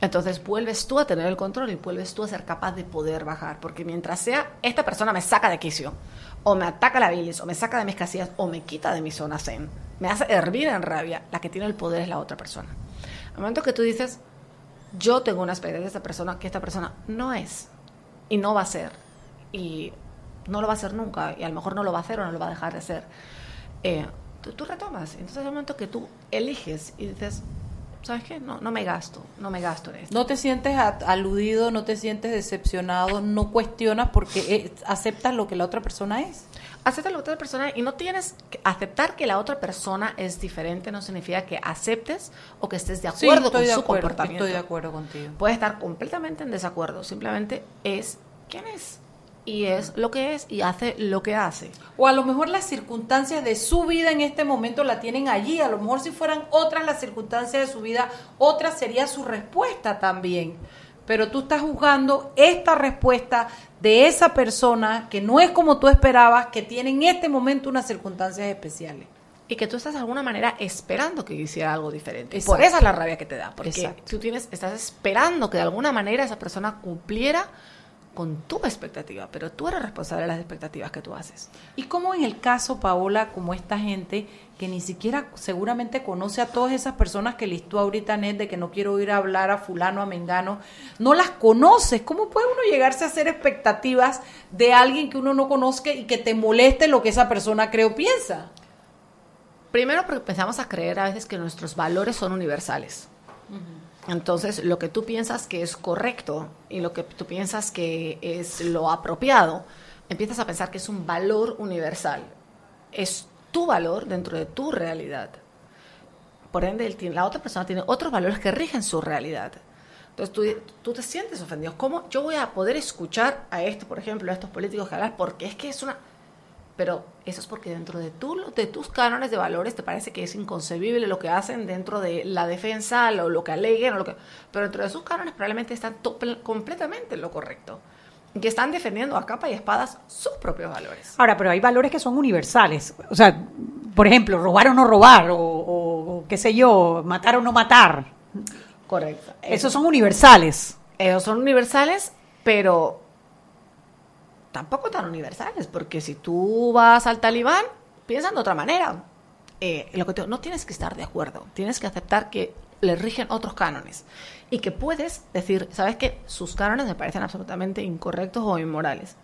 [SPEAKER 6] Entonces vuelves tú a tener el control y vuelves tú a ser capaz de poder bajar. Porque mientras sea, esta persona me saca de quicio, o me ataca la bilis, o me saca de mis casillas, o me quita de mi zona zen, me hace hervir en rabia, la que tiene el poder es la otra persona. Al momento que tú dices, yo tengo una expectativa de esta persona que esta persona no es y no va a ser y no lo va a hacer nunca y a lo mejor no lo va a hacer o no lo va a dejar de ser. Eh, tú, tú retomas. Entonces, el momento que tú eliges y dices, ¿sabes qué? No, no me gasto, no me gasto en esto.
[SPEAKER 1] No te sientes aludido, no te sientes decepcionado, no cuestionas porque eh, aceptas lo que la otra persona es.
[SPEAKER 6] Acepta la otra persona y no tienes que aceptar que la otra persona es diferente, no significa que aceptes o que estés de acuerdo con
[SPEAKER 1] de
[SPEAKER 6] su
[SPEAKER 1] acuerdo,
[SPEAKER 6] comportamiento.
[SPEAKER 1] Estoy de acuerdo contigo.
[SPEAKER 6] Puede estar completamente en desacuerdo, simplemente es quien es y es lo que es y hace lo que hace.
[SPEAKER 1] O a lo mejor las circunstancias de su vida en este momento la tienen allí. A lo mejor si fueran otras las circunstancias de su vida, otra sería su respuesta también. Pero tú estás juzgando esta respuesta de esa persona que no es como tú esperabas, que tiene en este momento unas circunstancias especiales.
[SPEAKER 6] Y que tú estás de alguna manera esperando que hiciera algo diferente.
[SPEAKER 1] Exacto.
[SPEAKER 6] Por esa es la rabia que te da. Porque
[SPEAKER 1] Exacto.
[SPEAKER 6] tú tienes, estás esperando que de alguna manera esa persona cumpliera con tu expectativa. Pero tú eres responsable de las expectativas que tú haces.
[SPEAKER 1] Y como en el caso, Paola, como esta gente que ni siquiera seguramente conoce a todas esas personas que listó ahorita Net de que no quiero ir a hablar a fulano, a mengano, no las conoces. ¿Cómo puede uno llegarse a hacer expectativas de alguien que uno no conozca y que te moleste lo que esa persona cree o piensa?
[SPEAKER 6] Primero porque empezamos a creer a veces que nuestros valores son universales. Entonces, lo que tú piensas que es correcto y lo que tú piensas que es lo apropiado, empiezas a pensar que es un valor universal. Es tu valor dentro de tu realidad. Por ende, la otra persona tiene otros valores que rigen su realidad. Entonces tú, tú te sientes ofendido. ¿Cómo yo voy a poder escuchar a esto, por ejemplo, a estos políticos que hablan? Porque es que es una... Pero eso es porque dentro de, tu, de tus cánones de valores te parece que es inconcebible lo que hacen dentro de la defensa, lo, lo que aleguen, o lo que, pero dentro de sus cánones probablemente están to- completamente en lo correcto. Que están defendiendo a capa y espadas sus propios valores.
[SPEAKER 2] Ahora, pero hay valores que son universales. O sea, por ejemplo, robar o no robar, o, o- o qué sé yo, matar o no matar.
[SPEAKER 6] Correcto.
[SPEAKER 2] Esos son universales.
[SPEAKER 6] Ellos son universales, pero tampoco tan universales, porque si tú vas al talibán, piensan de otra manera. Eh, lo que te- no tienes que estar de acuerdo, tienes que aceptar que le rigen otros cánones y que puedes decir, ¿sabes qué? Sus cánones me parecen absolutamente incorrectos o inmorales.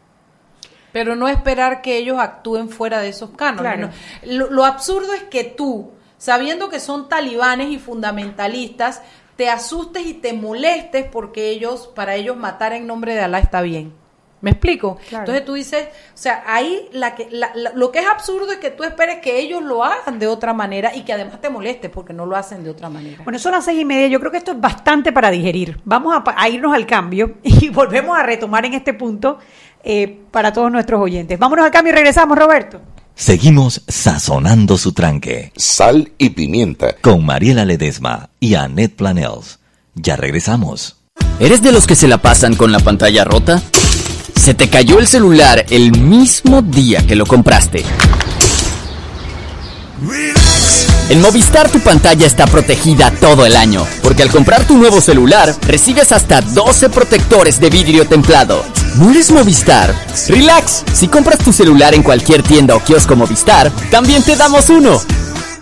[SPEAKER 1] Pero no esperar que ellos actúen fuera de esos cánones.
[SPEAKER 2] Claro.
[SPEAKER 1] ¿no? Lo, lo absurdo es que tú, sabiendo que son talibanes y fundamentalistas, te asustes y te molestes porque ellos, para ellos matar en nombre de Alá está bien. ¿Me explico?
[SPEAKER 2] Claro.
[SPEAKER 1] Entonces tú dices, o sea, ahí la que, la- la- lo que es absurdo es que tú esperes que ellos lo hagan de otra manera y que además te moleste porque no lo hacen de otra manera.
[SPEAKER 2] Bueno, son las seis y media. Yo creo que esto es bastante para digerir. Vamos a irnos al cambio y volvemos a retomar en este punto eh, para todos nuestros oyentes. Vámonos al cambio y regresamos, Roberto.
[SPEAKER 4] Seguimos sazonando su tranque
[SPEAKER 5] Sal y pimienta.
[SPEAKER 4] con Mariela Ledesma y Annette Planels. Ya regresamos.
[SPEAKER 7] ¿Eres de los que se la pasan con la pantalla rota? ¿Se te cayó el celular el mismo día que lo compraste? En Movistar tu pantalla está protegida todo el año, porque al comprar tu nuevo celular recibes hasta 12 protectores de vidrio templado. ¿No Movistar? Relax, si compras tu celular en cualquier tienda o kiosco Movistar, también te damos uno.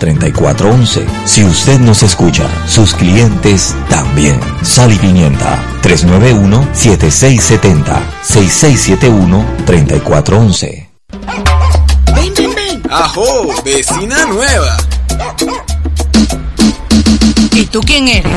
[SPEAKER 4] 391-7670-6671-3411. Si usted nos escucha, sus clientes también. Sal y Pimienta 391-7670-6671-3411.
[SPEAKER 8] Ven, ven, ven. Ajo, vecina nueva.
[SPEAKER 1] ¿Y tú quién eres?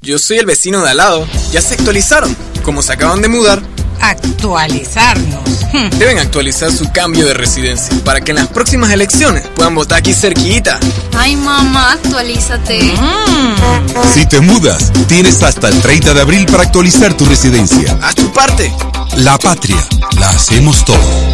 [SPEAKER 8] Yo soy el vecino de al lado. Ya se actualizaron. Como se acaban de mudar,
[SPEAKER 1] Actualizarnos. Hmm.
[SPEAKER 8] deben actualizar su cambio de residencia para que en las próximas elecciones puedan votar aquí cerquita.
[SPEAKER 9] Ay, mamá, actualízate.
[SPEAKER 1] Mm.
[SPEAKER 10] Si te mudas, tienes hasta el 30 de abril para actualizar tu residencia.
[SPEAKER 8] Haz tu parte.
[SPEAKER 10] La patria, la hacemos todos.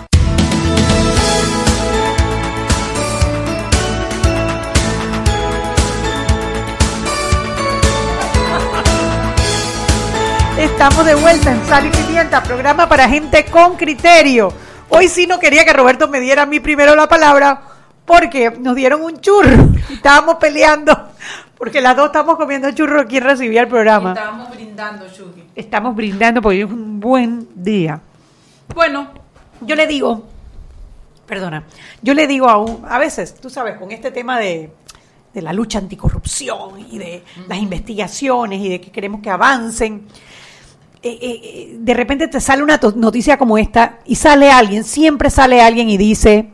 [SPEAKER 2] Estamos de vuelta en Sal y Pimienta, programa para gente con criterio. Hoy sí no quería que Roberto me diera a mí primero la palabra porque nos dieron un churro estábamos peleando porque las dos estamos comiendo churro. ¿Quién recibía el programa?
[SPEAKER 1] Estábamos brindando, Chucky.
[SPEAKER 2] Estamos brindando porque es un buen día.
[SPEAKER 1] Bueno,
[SPEAKER 2] Yo le digo, perdona, yo le digo a, un- a veces, tú sabes, con este tema de, de la lucha anticorrupción y de las investigaciones y de que queremos que avancen, eh, eh, eh, de repente te sale una noticia como esta y sale alguien, siempre sale alguien y dice,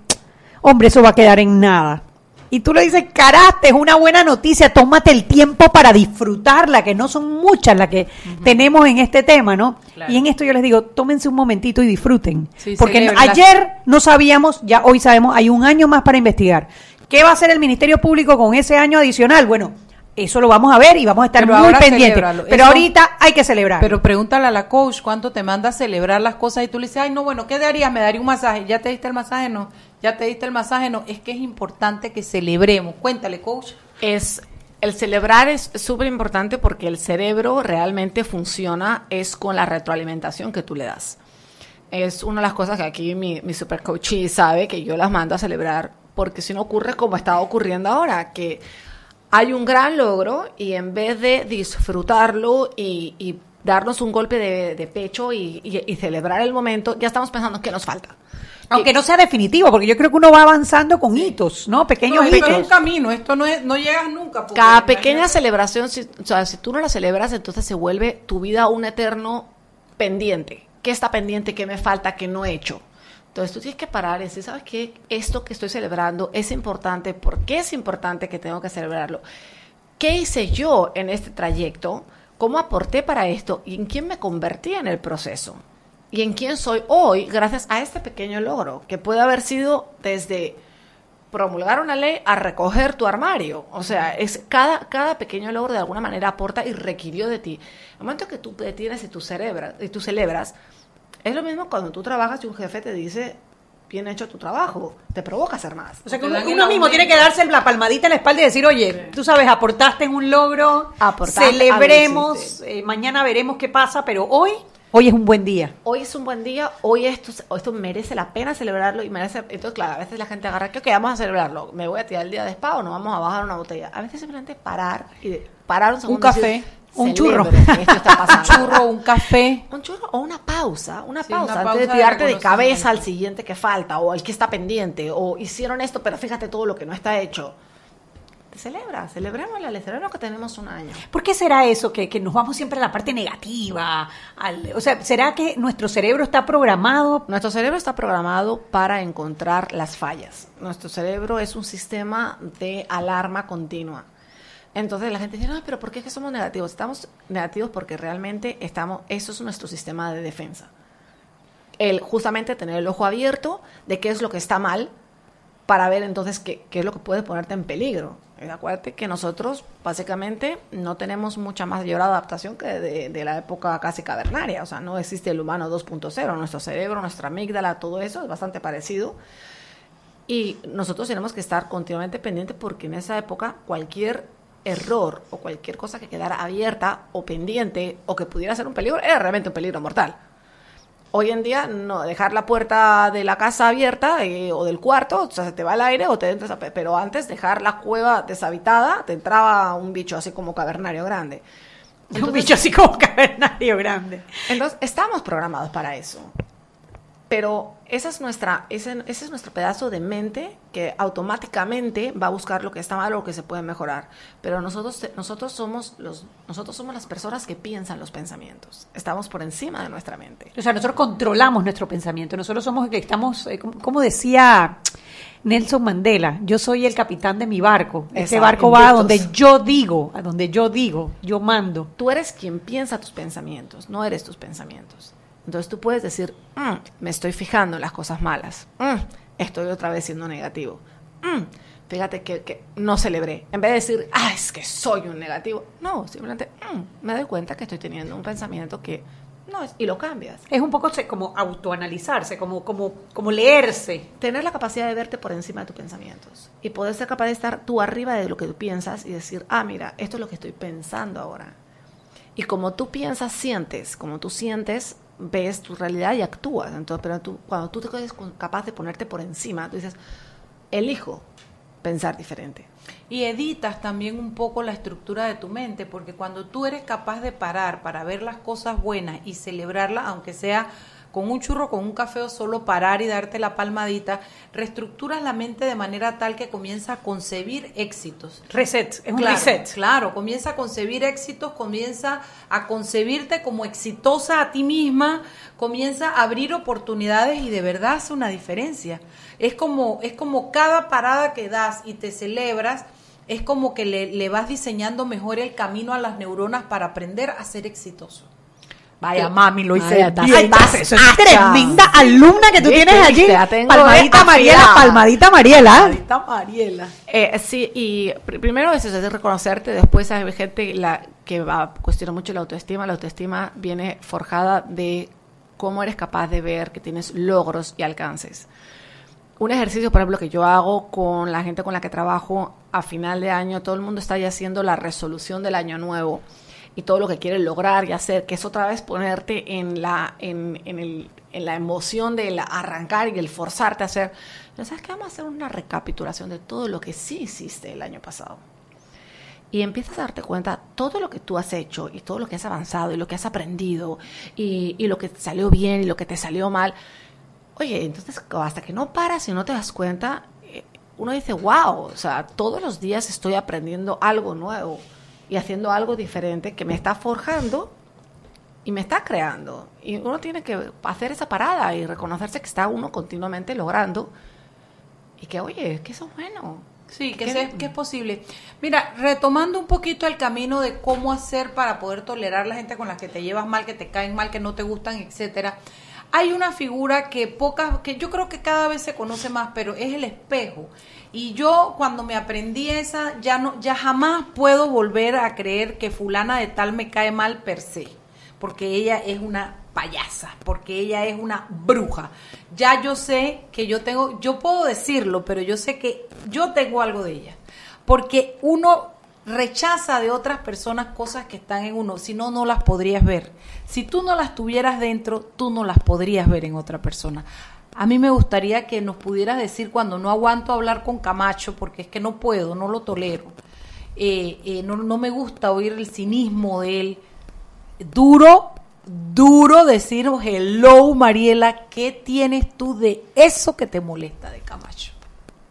[SPEAKER 2] hombre, eso va a quedar en nada. Y tú le dices, caraste, es una buena noticia, tómate el tiempo para disfrutarla, que no son muchas las que tenemos en este tema, ¿no?
[SPEAKER 1] Claro.
[SPEAKER 2] Y en esto yo les digo, tómense un momentito y disfruten.
[SPEAKER 1] Sí,
[SPEAKER 2] Porque ayer no sabíamos, ya hoy sabemos, hay un año más para investigar. ¿Qué va a hacer el Ministerio Público con ese año adicional? Bueno, eso lo vamos a ver y vamos a estar
[SPEAKER 1] Pero
[SPEAKER 2] muy pendientes. Pero
[SPEAKER 1] Eso-
[SPEAKER 2] ahorita hay que celebrar.
[SPEAKER 1] Pero pregúntale a la coach cuánto te manda a celebrar las cosas y tú le dices, ay, no, bueno, ¿qué darías? Me daría un masaje. ¿Ya te diste el masaje? No. ¿Ya te diste el masaje? No. Es que es importante que celebremos. Cuéntale, coach.
[SPEAKER 6] es el celebrar es súper importante porque el cerebro realmente funciona es con la retroalimentación que tú le das. Es una de las cosas que aquí mi, mi super coach sabe que yo las mando a celebrar porque si no ocurre como está ocurriendo ahora, que hay un gran logro y en vez de disfrutarlo y, y darnos un golpe de, de pecho y, y- y celebrar el momento, ya estamos pensando qué nos falta.
[SPEAKER 2] Aunque no sea definitivo, porque yo creo que uno va avanzando con hitos, ¿no? Pequeños
[SPEAKER 1] No, esto es
[SPEAKER 2] hitos.
[SPEAKER 1] un camino. Esto no, es, no llegas nunca.
[SPEAKER 6] Cada pequeña celebración, si, o sea, si tú no la celebras, entonces se vuelve tu vida un eterno pendiente. ¿Qué está pendiente? ¿Qué me falta? ¿Qué no he hecho? Entonces tú tienes que parar y decir, ¿sabes qué? Esto que estoy celebrando es importante. ¿Por qué es importante que tengo que celebrarlo? ¿Qué hice yo en este trayecto? ¿Cómo aporté para esto? ¿Y en quién me convertí en el proceso? ¿Y en quién soy hoy gracias a este pequeño logro? Que puede haber sido desde promulgar una ley a recoger tu armario. O sea, es cada, cada pequeño logro de alguna manera aporta y requirió de ti. El momento que tú detienes y tú, y tú celebras, es lo mismo cuando tú trabajas y un jefe te dice, bien hecho tu trabajo, te provoca hacer más.
[SPEAKER 2] O sea, que uno, uno mismo tiene que darse la palmadita en la espalda y decir, oye, tú sabes, aportaste en un logro,
[SPEAKER 6] Aportaste,
[SPEAKER 2] celebremos, eh, mañana veremos qué pasa, pero hoy, hoy es un buen día.
[SPEAKER 6] Hoy es un buen día, hoy esto, esto merece la pena celebrarlo y merece... Entonces, claro, a veces la gente agarra que, ok, vamos a celebrarlo, me voy a tirar el día de spa o no vamos a bajar una botella. A veces simplemente parar y de- parar un segundo. y
[SPEAKER 1] café,
[SPEAKER 6] decir,
[SPEAKER 2] un churro.
[SPEAKER 6] "Celebre que Esto está pasando.
[SPEAKER 1] Un churro, un café.
[SPEAKER 6] Un churro o una pausa, una
[SPEAKER 1] Sí,
[SPEAKER 6] pausa,
[SPEAKER 1] una
[SPEAKER 6] antes
[SPEAKER 1] pausa
[SPEAKER 6] de
[SPEAKER 1] de
[SPEAKER 6] tirarte de, cabeza
[SPEAKER 1] reconocimiento.
[SPEAKER 6] al siguiente que falta, o al que está pendiente, o hicieron esto, pero fíjate todo lo que no está hecho. celebra, celebremos la celebremos que tenemos un año.
[SPEAKER 2] ¿Por qué será eso? Que, que nos vamos siempre a la parte negativa. al- o sea, ¿será que nuestro cerebro está programado?
[SPEAKER 6] Nuestro cerebro está programado para encontrar las fallas. Nuestro cerebro es un sistema de alarma continua. Entonces la gente dice, no, pero ¿por qué es que somos negativos? Estamos negativos porque realmente estamos, eso es nuestro sistema de defensa. El justamente tener el ojo abierto de qué es lo que está mal para ver entonces qué, qué es lo que puede ponerte en peligro. Acuérdate que nosotros básicamente no tenemos mucha mayor adaptación que de, de la época casi cavernaria. O sea, no existe el humano 2.0. Nuestro cerebro, nuestra amígdala, todo eso es bastante parecido. Y nosotros tenemos que estar continuamente pendientes porque en esa época cualquier error o cualquier cosa que quedara abierta o pendiente o que pudiera ser un peligro era realmente un peligro mortal. Hoy en día, no, dejar la puerta de la casa abierta eh, o del cuarto, o sea, se te va el aire o te entras a pe- Pero antes, dejar la cueva deshabitada, te entraba un bicho así como cavernario grande.
[SPEAKER 2] un bicho así como cavernario grande.
[SPEAKER 6] Entonces, estamos programados para eso. Pero esa es nuestra, ese, ese es nuestro pedazo de mente que automáticamente va a buscar lo que está mal o lo que se puede mejorar. Pero nosotros, nosotros, somos los, nosotros somos las personas que piensan los pensamientos. Estamos por encima de nuestra mente.
[SPEAKER 2] O sea, nosotros controlamos nuestro pensamiento. Nosotros somos que estamos, eh, como, como decía Nelson Mandela, yo soy el capitán de mi barco. Este
[SPEAKER 6] Exacto,
[SPEAKER 2] barco va a donde yo digo, a donde yo digo, yo mando.
[SPEAKER 6] Tú eres quien piensa tus pensamientos, no eres tus pensamientos. Entonces tú puedes decir, "Mm, me estoy fijando en las cosas malas, Mm, estoy otra vez siendo negativo. Mm, fíjate que, que no celebré. En vez de decir, ah, es que soy un negativo. No, simplemente "Mm, me doy cuenta que estoy teniendo un pensamiento que no es, y lo cambias.
[SPEAKER 2] Es un poco como autoanalizarse, como, como, como leerse.
[SPEAKER 6] Tener la capacidad de verte por encima de tus pensamientos y poder ser capaz de estar tú arriba de lo que tú piensas y decir, ah, mira, esto es lo que estoy pensando ahora. Y como tú piensas, sientes, como tú sientes, ves tu realidad y actúas. Entonces, pero tú, cuando tú te eres capaz de ponerte por encima, tú dices, elijo pensar diferente.
[SPEAKER 1] Y editas también un poco la estructura de tu mente, porque cuando tú eres capaz de parar para ver las cosas buenas y celebrarlas, aunque sea con un churro, con un café o solo parar y darte la palmadita, reestructuras la mente de manera tal que comienza a concebir éxitos.
[SPEAKER 2] Reset, es un
[SPEAKER 1] Claro,
[SPEAKER 2] reset.
[SPEAKER 1] Claro, comienza a concebir éxitos, comienza a concebirte como exitosa a ti misma, comienza a abrir oportunidades y de verdad hace una diferencia. Es como, es como cada parada que das y te celebras, es como que le, le vas diseñando mejor el camino a las neuronas para aprender a ser exitoso.
[SPEAKER 2] Vaya, mami, lo hice
[SPEAKER 1] Vaya,
[SPEAKER 2] bien.
[SPEAKER 1] estás- estás
[SPEAKER 2] tremenda alumna que tú
[SPEAKER 6] Viste,
[SPEAKER 2] tienes allí.
[SPEAKER 6] tengo
[SPEAKER 2] Palmadita Mariela, palmadita Mariela.
[SPEAKER 1] Palmadita Mariela.
[SPEAKER 6] Eh, sí, y pr- primero es eso, es reconocerte, después hay gente la, que va a cuestionar mucho la autoestima. La autoestima viene forjada de cómo eres capaz de ver que tienes logros y alcances. Un ejercicio, por ejemplo, que yo hago con la gente con la que trabajo a final de año, todo el mundo está ya haciendo la resolución del año nuevo y todo lo que quiere lograr y hacer, que es otra vez ponerte en la, en, en el, en la emoción del arrancar y el forzarte a hacer. Pero ¿Sabes qué? Vamos a hacer una recapitulación de todo lo que sí hiciste el año pasado. Y empiezas a darte cuenta todo lo que tú has hecho y todo lo que has avanzado y lo que has aprendido y, y lo que te salió bien y lo que te salió mal. Oye, entonces hasta que no paras y no te das cuenta, eh, uno dice, wow, o sea, todos los días estoy aprendiendo algo nuevo y haciendo algo diferente que me está forjando y me está creando. Y uno tiene que hacer esa parada y reconocerse que está uno continuamente logrando y que, oye, que eso es bueno.
[SPEAKER 1] Sí, que, se- que es posible. Mira, retomando un poquito el camino de cómo hacer para poder tolerar la gente con la que te llevas mal, que te caen mal, que no te gustan, etcétera. Hay una figura que pocas, que yo creo que cada vez se conoce más, pero es el espejo. Y yo cuando me aprendí esa, ya no, ya jamás puedo volver a creer que fulana de tal me cae mal per se, porque ella es una payasa, porque ella es una bruja. Ya yo sé que yo tengo, yo puedo decirlo, pero yo sé que yo tengo algo de ella, porque uno rechaza de otras personas cosas que están en uno, si no, no las podrías ver. Si tú no las tuvieras dentro, tú no las podrías ver en otra persona. A mí me gustaría que nos pudieras decir cuando no aguanto hablar con Camacho, porque es que no puedo, no lo tolero. Eh, eh, no, no me gusta oír el cinismo de él. Duro, duro decir, hello Mariela, ¿qué tienes tú de eso que te molesta de Camacho?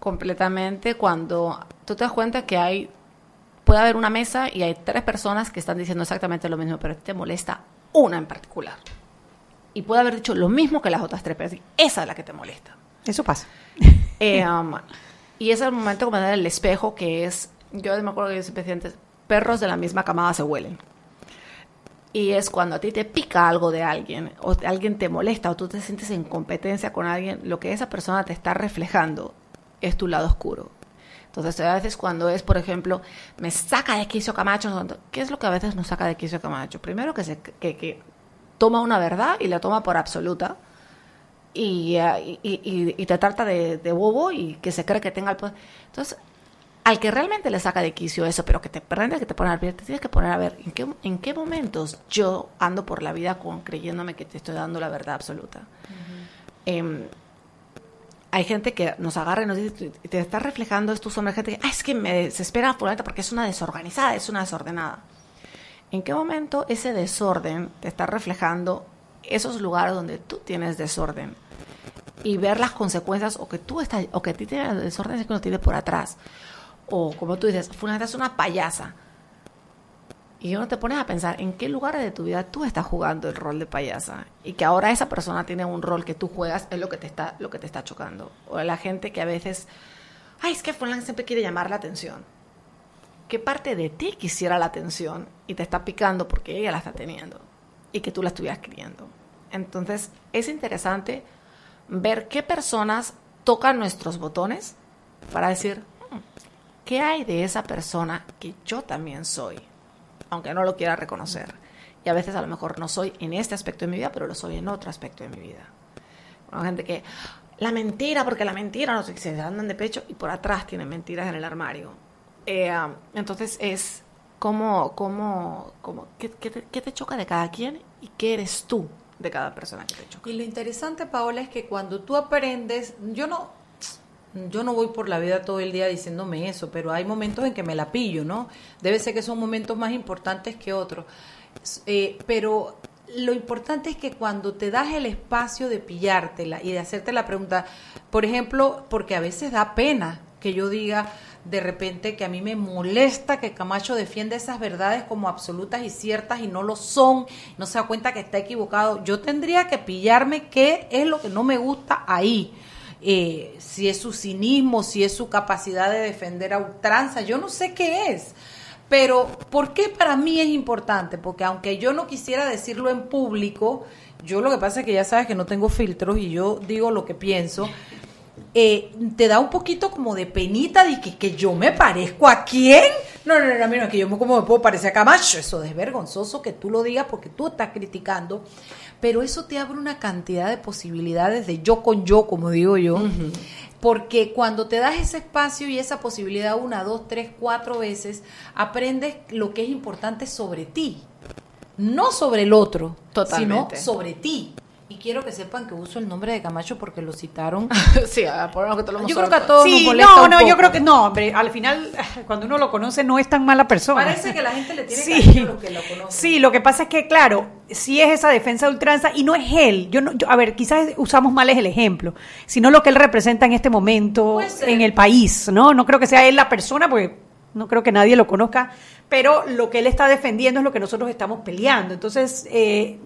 [SPEAKER 6] completamente cuando tú te das cuenta que hay puede haber una mesa y hay tres personas que están diciendo exactamente lo mismo, pero te molesta una en particular. Y puede haber dicho lo mismo que las otras tres, pero esa es la que te molesta.
[SPEAKER 2] Eso pasa.
[SPEAKER 6] Eh, um, y es el momento como de el espejo que es, yo me acuerdo que yo siempre antes, perros de la misma camada se huelen. Y es cuando a ti te pica algo de alguien, o alguien te molesta, o tú te sientes en competencia con alguien, lo que esa persona te está reflejando es tu lado oscuro. Entonces, a veces cuando es, por ejemplo, me saca de quicio Camacho, ¿qué es lo que a veces nos saca de quicio Camacho? Primero que, se, que, que toma una verdad y la toma por absoluta y, eh, y, y, te trata de, de, bobo y que se cree que tenga el poder. Entonces, al que realmente le saca de quicio eso, pero que te prende, que te pone al pie, te tienes que poner a ver en qué, en qué momentos yo ando por la vida con creyéndome que te estoy dando la verdad absoluta. eh, hay gente que nos agarra y nos dice, te está reflejando esto sobre gente que, es que me desespera fulana porque es una desorganizada, es una desordenada. ¿En qué momento ese desorden te está reflejando esos lugares donde tú tienes desorden? Y ver las consecuencias o que tú estás, o que a ti tienes desorden es que uno tiene por atrás. O como tú dices, fulana es una payasa. Y uno te pones a pensar en qué lugares de tu vida tú estás jugando el rol de payasa y que ahora esa persona tiene un rol que tú juegas es lo que te está lo que te está chocando. O la gente que a veces ay es que fulano siempre quiere llamar la atención qué parte de ti quisiera la atención y te está picando porque ella la está teniendo y que tú la estuvieras queriendo entonces es interesante ver qué personas tocan nuestros botones para decir "Hmm, qué hay de esa persona que yo también soy aunque no lo quiera reconocer. Y a veces a lo mejor no soy en este aspecto de mi vida, pero lo soy en otro aspecto de mi vida. Hay gente que, la mentira, porque la mentira, no sé, se andan de pecho y por atrás tienen mentiras en el armario. Eh, entonces es como, como, como ¿qué, qué, te, ¿qué te choca de cada quien y qué eres tú de cada persona que te choca?
[SPEAKER 1] Y lo interesante, Paola, es que cuando tú aprendes, yo no, yo no voy por la vida todo el día diciéndome eso, pero hay momentos en que me la pillo, ¿no? Debe ser que son momentos más importantes que otros. Eh, pero lo importante es que cuando te das el espacio de pillártela y de hacerte la pregunta, por ejemplo, porque a veces da pena que yo diga de repente que a mí me molesta que Camacho defienda esas verdades como absolutas y ciertas y no lo son, no se da cuenta que está equivocado. Yo tendría que pillarme qué es lo que no me gusta ahí eh, si es su cinismo, si es su capacidad de defender a ultranza, yo no sé qué es. Pero, ¿por qué para mí es importante? Porque aunque yo no quisiera decirlo en público, yo lo que pasa es que ya sabes que no tengo filtros y yo digo lo que pienso. Eh, te da un poquito como de penita de que, que yo me parezco a quién. No, no, no, mira, que yo como me puedo parecer a Camacho. Eso es vergonzoso que tú lo digas porque tú estás criticando pero eso te abre una cantidad de posibilidades de yo con yo, como digo yo, uh -huh. porque cuando te das ese espacio y esa posibilidad una, dos, tres, cuatro veces, aprendes lo que es importante sobre ti, no sobre el otro,
[SPEAKER 6] Totalmente.
[SPEAKER 1] sino sobre ti. Y quiero que sepan que uso el nombre de Camacho porque lo citaron.
[SPEAKER 6] sí, a por lo que lo
[SPEAKER 1] Yo creo que a todos
[SPEAKER 2] sí,
[SPEAKER 1] nos molesta
[SPEAKER 2] no,
[SPEAKER 1] un
[SPEAKER 2] no,
[SPEAKER 1] poco.
[SPEAKER 2] yo creo que no, hombre, al final, cuando uno lo conoce, no es tan mala persona.
[SPEAKER 1] Parece que la gente le tiene
[SPEAKER 2] Sí.
[SPEAKER 1] cariño a los que lo conocen.
[SPEAKER 2] Sí, lo que pasa es que, claro, sí es esa defensa de ultranza y no es él. Yo no, yo- a ver, quizás usamos mal es el ejemplo, sino lo que él representa en este momento en el país, ¿no? No creo que sea él la persona, porque no creo que nadie lo conozca, pero lo que él está defendiendo es lo que nosotros estamos peleando. Entonces, eh,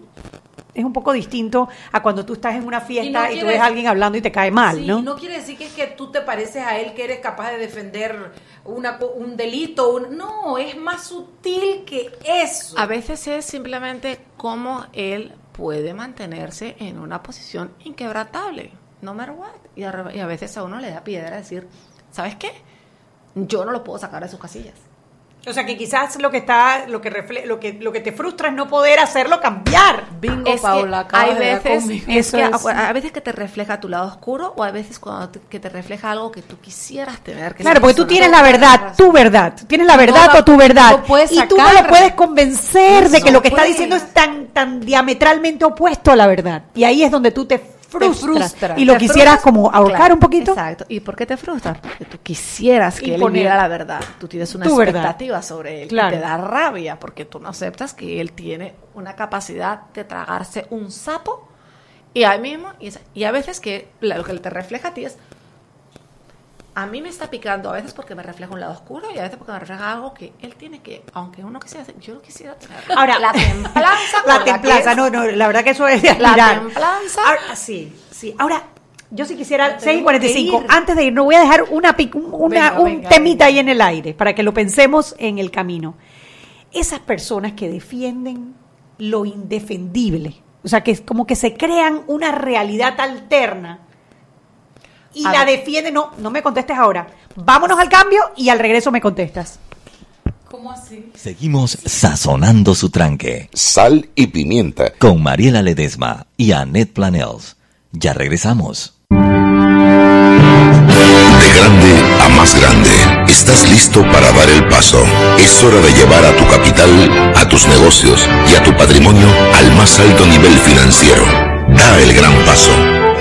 [SPEAKER 2] es un poco distinto a cuando tú estás en una fiesta y,
[SPEAKER 1] no
[SPEAKER 2] tú
[SPEAKER 1] quiere
[SPEAKER 2] ves a alguien hablando y te cae mal,
[SPEAKER 1] Sí,
[SPEAKER 2] ¿no?
[SPEAKER 1] y no quiere decir que es que tú te pareces a él, que eres capaz de defender una, un delito. un- no, es más sutil que eso.
[SPEAKER 6] A veces es simplemente cómo él puede mantenerse en una posición inquebrantable, no matter what. Y a, y a veces a uno le da piedra decir, ¿sabes qué? Yo no lo puedo sacar de sus casillas.
[SPEAKER 2] O sea que quizás lo que está, lo que refle- lo que lo que te frustra es no poder hacerlo cambiar.
[SPEAKER 1] Bingo,
[SPEAKER 6] Es que
[SPEAKER 1] Paula, acabas
[SPEAKER 6] hay veces, es
[SPEAKER 2] Eso
[SPEAKER 6] que
[SPEAKER 2] es.
[SPEAKER 6] a, a veces que te refleja tu lado oscuro o a veces cuando te, que te refleja algo que tú quisieras tener. Que
[SPEAKER 2] Claro, porque tú tienes la verdad, tu verdad, tienes la
[SPEAKER 1] No
[SPEAKER 2] verdad
[SPEAKER 1] la-
[SPEAKER 2] o tu verdad,
[SPEAKER 1] no puedes
[SPEAKER 2] y tú no lo puedes convencer de que lo que está diciendo es tan tan diametralmente opuesto a la verdad. Y ahí es donde tú te frustras,
[SPEAKER 1] frustra.
[SPEAKER 2] y lo quisieras
[SPEAKER 6] frustras,
[SPEAKER 2] como ahorcar
[SPEAKER 6] claro,
[SPEAKER 2] un poquito.
[SPEAKER 6] Exacto. ¿Y por qué te frustras? Porque tú quisieras que él viera la verdad. Tú tienes una
[SPEAKER 2] Tu verdad.
[SPEAKER 6] expectativa sobre él.
[SPEAKER 2] Claro.
[SPEAKER 6] Y te da rabia porque tú no aceptas que él tiene una capacidad de tragarse un sapo y ahí mismo. Y, y a veces que lo que te refleja a ti es. A mí me está picando a veces porque me refleja un lado oscuro y a veces porque me refleja algo que él tiene que, aunque uno quisiera, hacer- yo quisiera tener
[SPEAKER 2] Ahora,
[SPEAKER 6] la templanza,
[SPEAKER 2] La templanza, no, no, la verdad que eso es de
[SPEAKER 6] La templanza.
[SPEAKER 2] Ahora, sí, sí. Ahora, yo sí quisiera,
[SPEAKER 6] Tenemos
[SPEAKER 2] 6 y 45,
[SPEAKER 6] que ir.
[SPEAKER 2] antes de ir, no voy a dejar una, una-
[SPEAKER 6] Venga,
[SPEAKER 2] un
[SPEAKER 6] venga,
[SPEAKER 2] temita ahí en el aire, para que lo pensemos en el camino. Esas personas que defienden lo indefendible, o sea, que es como que se crean una realidad alterna y
[SPEAKER 6] A
[SPEAKER 2] la
[SPEAKER 6] ver.
[SPEAKER 2] defienden, no, no me contestes ahora. Vámonos al cambio y al regreso me contestas.
[SPEAKER 1] ¿Cómo así?
[SPEAKER 4] Seguimos sazonando su tranque.
[SPEAKER 5] Sal y pimienta.
[SPEAKER 4] Con Mariela Ledesma y Annette Planels. Ya regresamos.
[SPEAKER 5] De grande a más grande, estás listo para dar el paso. Es hora de llevar a tu capital, a tus negocios y a tu patrimonio al más alto nivel financiero. Da el gran paso.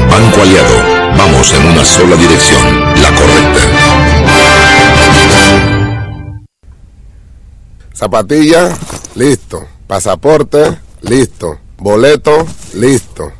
[SPEAKER 5] Banco Aliado, vamos en una sola dirección, la correcta.
[SPEAKER 11] Zapatilla, listo. Pasaporte, listo. Boleto, listo.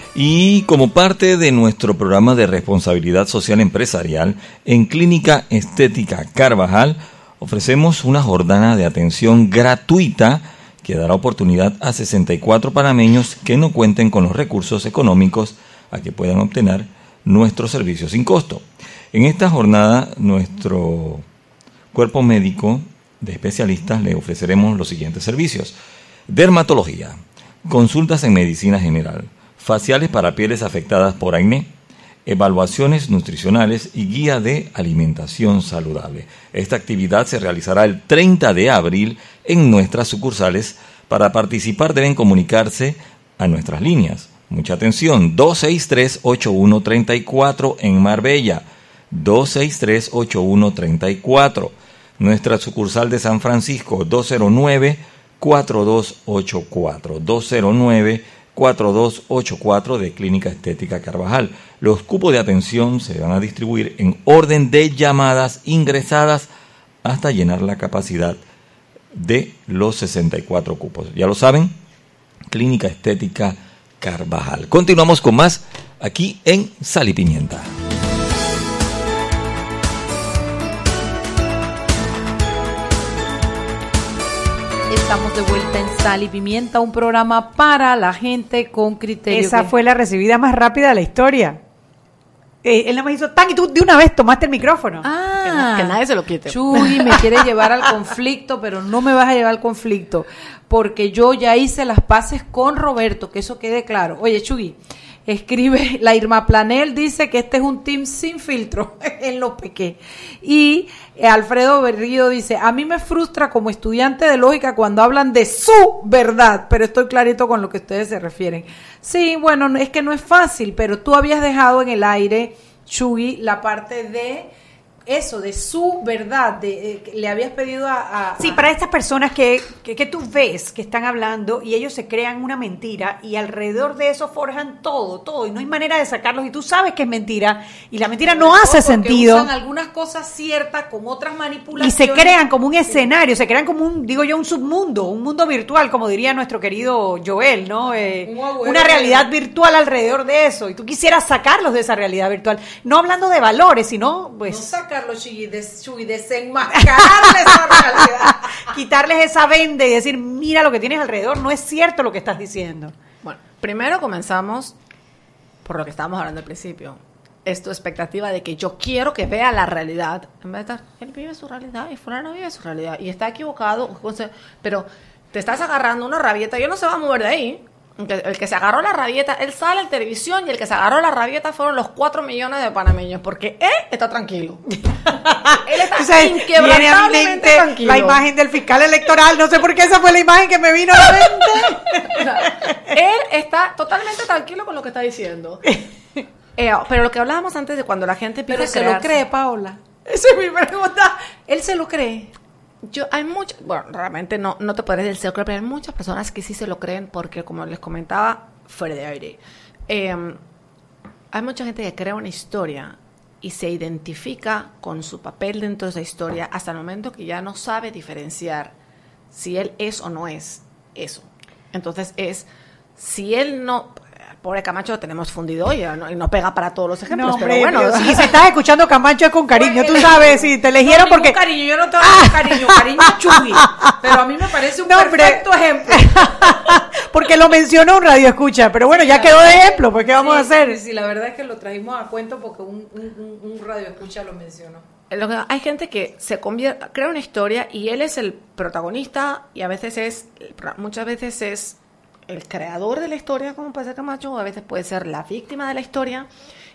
[SPEAKER 4] Y como parte de nuestro programa de responsabilidad social empresarial, en Clínica Estética Carvajal ofrecemos una jornada de atención gratuita que dará oportunidad a 64 panameños que no cuenten con los recursos económicos a que puedan obtener nuestros servicios sin costo. En esta jornada, nuestro cuerpo médico de especialistas le ofreceremos los siguientes servicios. Dermatología, consultas en medicina general, faciales para pieles afectadas por acné, evaluaciones nutricionales y guía de alimentación saludable. Esta actividad se realizará el 30 de abril en nuestras sucursales. Para participar deben comunicarse a nuestras líneas. Mucha atención, 263-8134 en Marbella, 263-8134. Nuestra sucursal de San Francisco, 209-4284, 209-4284 de Clínica Estética Carvajal. Los cupos de atención se van a distribuir en orden de llamadas ingresadas hasta llenar la capacidad de los 64 cupos. Ya lo saben, Clínica Estética Carvajal. Continuamos con más aquí en Sal y Pimienta.
[SPEAKER 1] Estamos de vuelta en Sal y Pimienta, un programa para la gente con criterio.
[SPEAKER 2] Esa
[SPEAKER 1] que-
[SPEAKER 2] fue la recibida más rápida de la historia. Eh, él nada más hizo tan y tú de una vez tomaste el micrófono.
[SPEAKER 1] Ah,
[SPEAKER 6] Que nadie se lo quite.
[SPEAKER 1] Chuy me quiere llevar al conflicto, pero no me vas a llevar al conflicto, porque yo ya hice las paces con Roberto, que eso quede claro. Oye, Chuy, escribe, la Irma Planel dice que este es un team sin filtro, en lo pequé. Y eh, Alfredo Berrío dice, a mí me frustra como estudiante de lógica cuando hablan de su verdad, pero estoy clarito con lo que ustedes se refieren. Sí, bueno, no- es que no es fácil, pero tú habías dejado en el aire, Chuy, la parte de eso, de su verdad, de, que le habías pedido a... a-
[SPEAKER 2] Sí,
[SPEAKER 1] a-
[SPEAKER 2] para estas personas que, que, que tú ves que están hablando y ellos se crean una mentira y alrededor de eso forjan todo, todo, y no hay manera de sacarlos y tú sabes que es mentira y la mentira no hace sentido.
[SPEAKER 1] Usan algunas cosas ciertas con otras
[SPEAKER 2] Y
[SPEAKER 1] manipulaciones.
[SPEAKER 2] se crean como un escenario, se crean como un, digo yo, un submundo, un mundo virtual, como diría nuestro querido Joel, ¿no? Eh,
[SPEAKER 1] Un
[SPEAKER 2] una realidad virtual alrededor de eso. Y tú quisieras sacarlos de esa realidad virtual. No hablando de valores, sino, pues,
[SPEAKER 1] No sacarlo, Chuy, des- Chuy, desenmascararle esa realidad.
[SPEAKER 2] quitarles esa venda y decir, mira lo que tienes alrededor, no es cierto lo que estás diciendo.
[SPEAKER 6] Bueno, primero comenzamos por lo que estábamos hablando al principio. Es tu expectativa de que yo quiero que vea la realidad. En vez de estar, él vive su realidad y fulano vive su realidad. Y está equivocado, pero te estás agarrando una rabieta y él no se va a mover de ahí. El que- se agarró la rabieta, él sale en televisión y el que se agarró la rabieta fueron los cuatro millones de panameños, porque él está tranquilo. él está
[SPEAKER 2] O sea,
[SPEAKER 6] inquebrantablemente
[SPEAKER 2] mente
[SPEAKER 6] tranquilo.
[SPEAKER 2] la imagen del fiscal electoral, no sé por qué esa fue la imagen que me vino a la mente.
[SPEAKER 6] Él está totalmente tranquilo con lo que está diciendo. Eh, pero lo que hablábamos antes de cuando la gente empieza
[SPEAKER 1] Pero
[SPEAKER 6] a
[SPEAKER 1] se lo cree, Paola.
[SPEAKER 6] Esa es mi pregunta.
[SPEAKER 1] Él se lo cree.
[SPEAKER 6] Yo, hay muchas, bueno, realmente no, no te podré decir pero hay muchas personas que sí se lo creen porque, como les comentaba, fuera de aire, eh, hay mucha gente que crea una historia y se identifica con su papel dentro de esa historia hasta el momento que ya no sabe diferenciar si él es o no es eso. Entonces es, si él no, pobre Camacho lo tenemos fundido hoy y no, y no pega para todos los ejemplos,
[SPEAKER 2] No,
[SPEAKER 6] pero
[SPEAKER 2] hombre,
[SPEAKER 6] bueno.
[SPEAKER 2] si se estás escuchando Camacho es con cariño, tú sabes, si te eligieron
[SPEAKER 1] No,
[SPEAKER 2] porque...
[SPEAKER 1] cariño, yo no tengo cariño, cariño Chuy. Pero a mí me parece un
[SPEAKER 2] No, hombre.
[SPEAKER 1] perfecto ejemplo.
[SPEAKER 2] porque lo mencionó un radio escucha, pero bueno, ya quedó de ejemplo, pues ¿qué vamos a
[SPEAKER 1] Sí,
[SPEAKER 2] hacer?
[SPEAKER 1] Sí, la verdad es que lo trajimos a cuento porque un, un, un- un radio escucha lo mencionó.
[SPEAKER 6] Hay gente que se convierte, crea una historia y él es el protagonista y a veces es, muchas veces es el creador de la historia, como puede ser Camacho, a veces puede ser la víctima de la historia.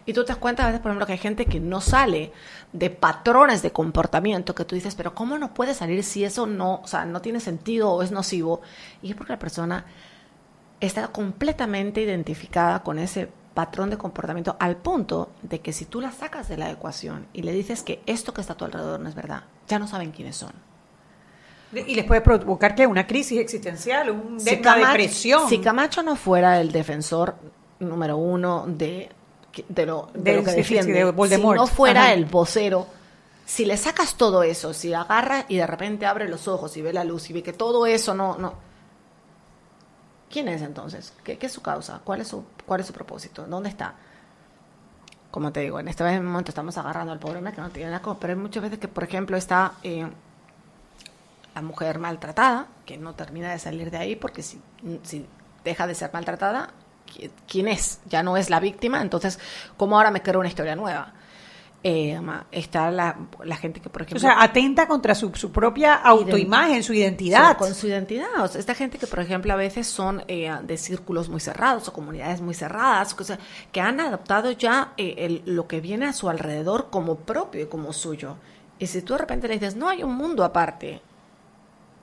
[SPEAKER 6] Y tú te das cuenta a veces, por ejemplo, que hay gente que no sale de patrones de comportamiento que tú dices, pero ¿cómo no puede salir si eso no, o sea, no tiene sentido o es nocivo? Y es porque la persona está completamente identificada con ese patrón de comportamiento al punto de que si tú la sacas de la ecuación y le dices que esto que está a tu alrededor no es verdad, ya no saben quiénes son.
[SPEAKER 2] Y les puede provocar que una crisis existencial, un,
[SPEAKER 6] Si
[SPEAKER 2] una
[SPEAKER 6] Camacho-
[SPEAKER 2] depresión.
[SPEAKER 6] Si Camacho no fuera el defensor número uno de, de lo, de
[SPEAKER 2] Del-
[SPEAKER 6] lo que
[SPEAKER 2] sí, sí, sí,
[SPEAKER 6] defiende,
[SPEAKER 2] de
[SPEAKER 6] si no fuera
[SPEAKER 2] Ajá.
[SPEAKER 6] el vocero, si le sacas todo eso, si agarra y de repente abre los ojos y ve la luz y ve que todo eso no... no ¿Quién es entonces? ¿Qué, qué es su causa? ¿Cuál es su, ¿Cuál es su propósito? ¿Dónde está? Como te digo, en este momento estamos agarrando al pobre hombre que no tiene que ver, pero hay muchas veces que, por ejemplo, está eh, la mujer maltratada, que no termina de salir de ahí porque si, si deja de ser maltratada, ¿qui- ¿quién es? Ya no es la víctima, entonces, ¿cómo ahora me creo una historia nueva? Eh, está la, la gente que, por
[SPEAKER 2] o
[SPEAKER 6] ejemplo...
[SPEAKER 2] sea, atenta contra su, su propia autoimagen, su identidad.
[SPEAKER 6] Sí, con su identidad. O sea, esta gente que, por ejemplo, a veces son eh, de círculos muy cerrados o comunidades muy cerradas, o sea, que han adoptado ya eh, el- lo que viene a su alrededor como propio y como suyo. Y si tú de repente le dices, no hay un mundo aparte,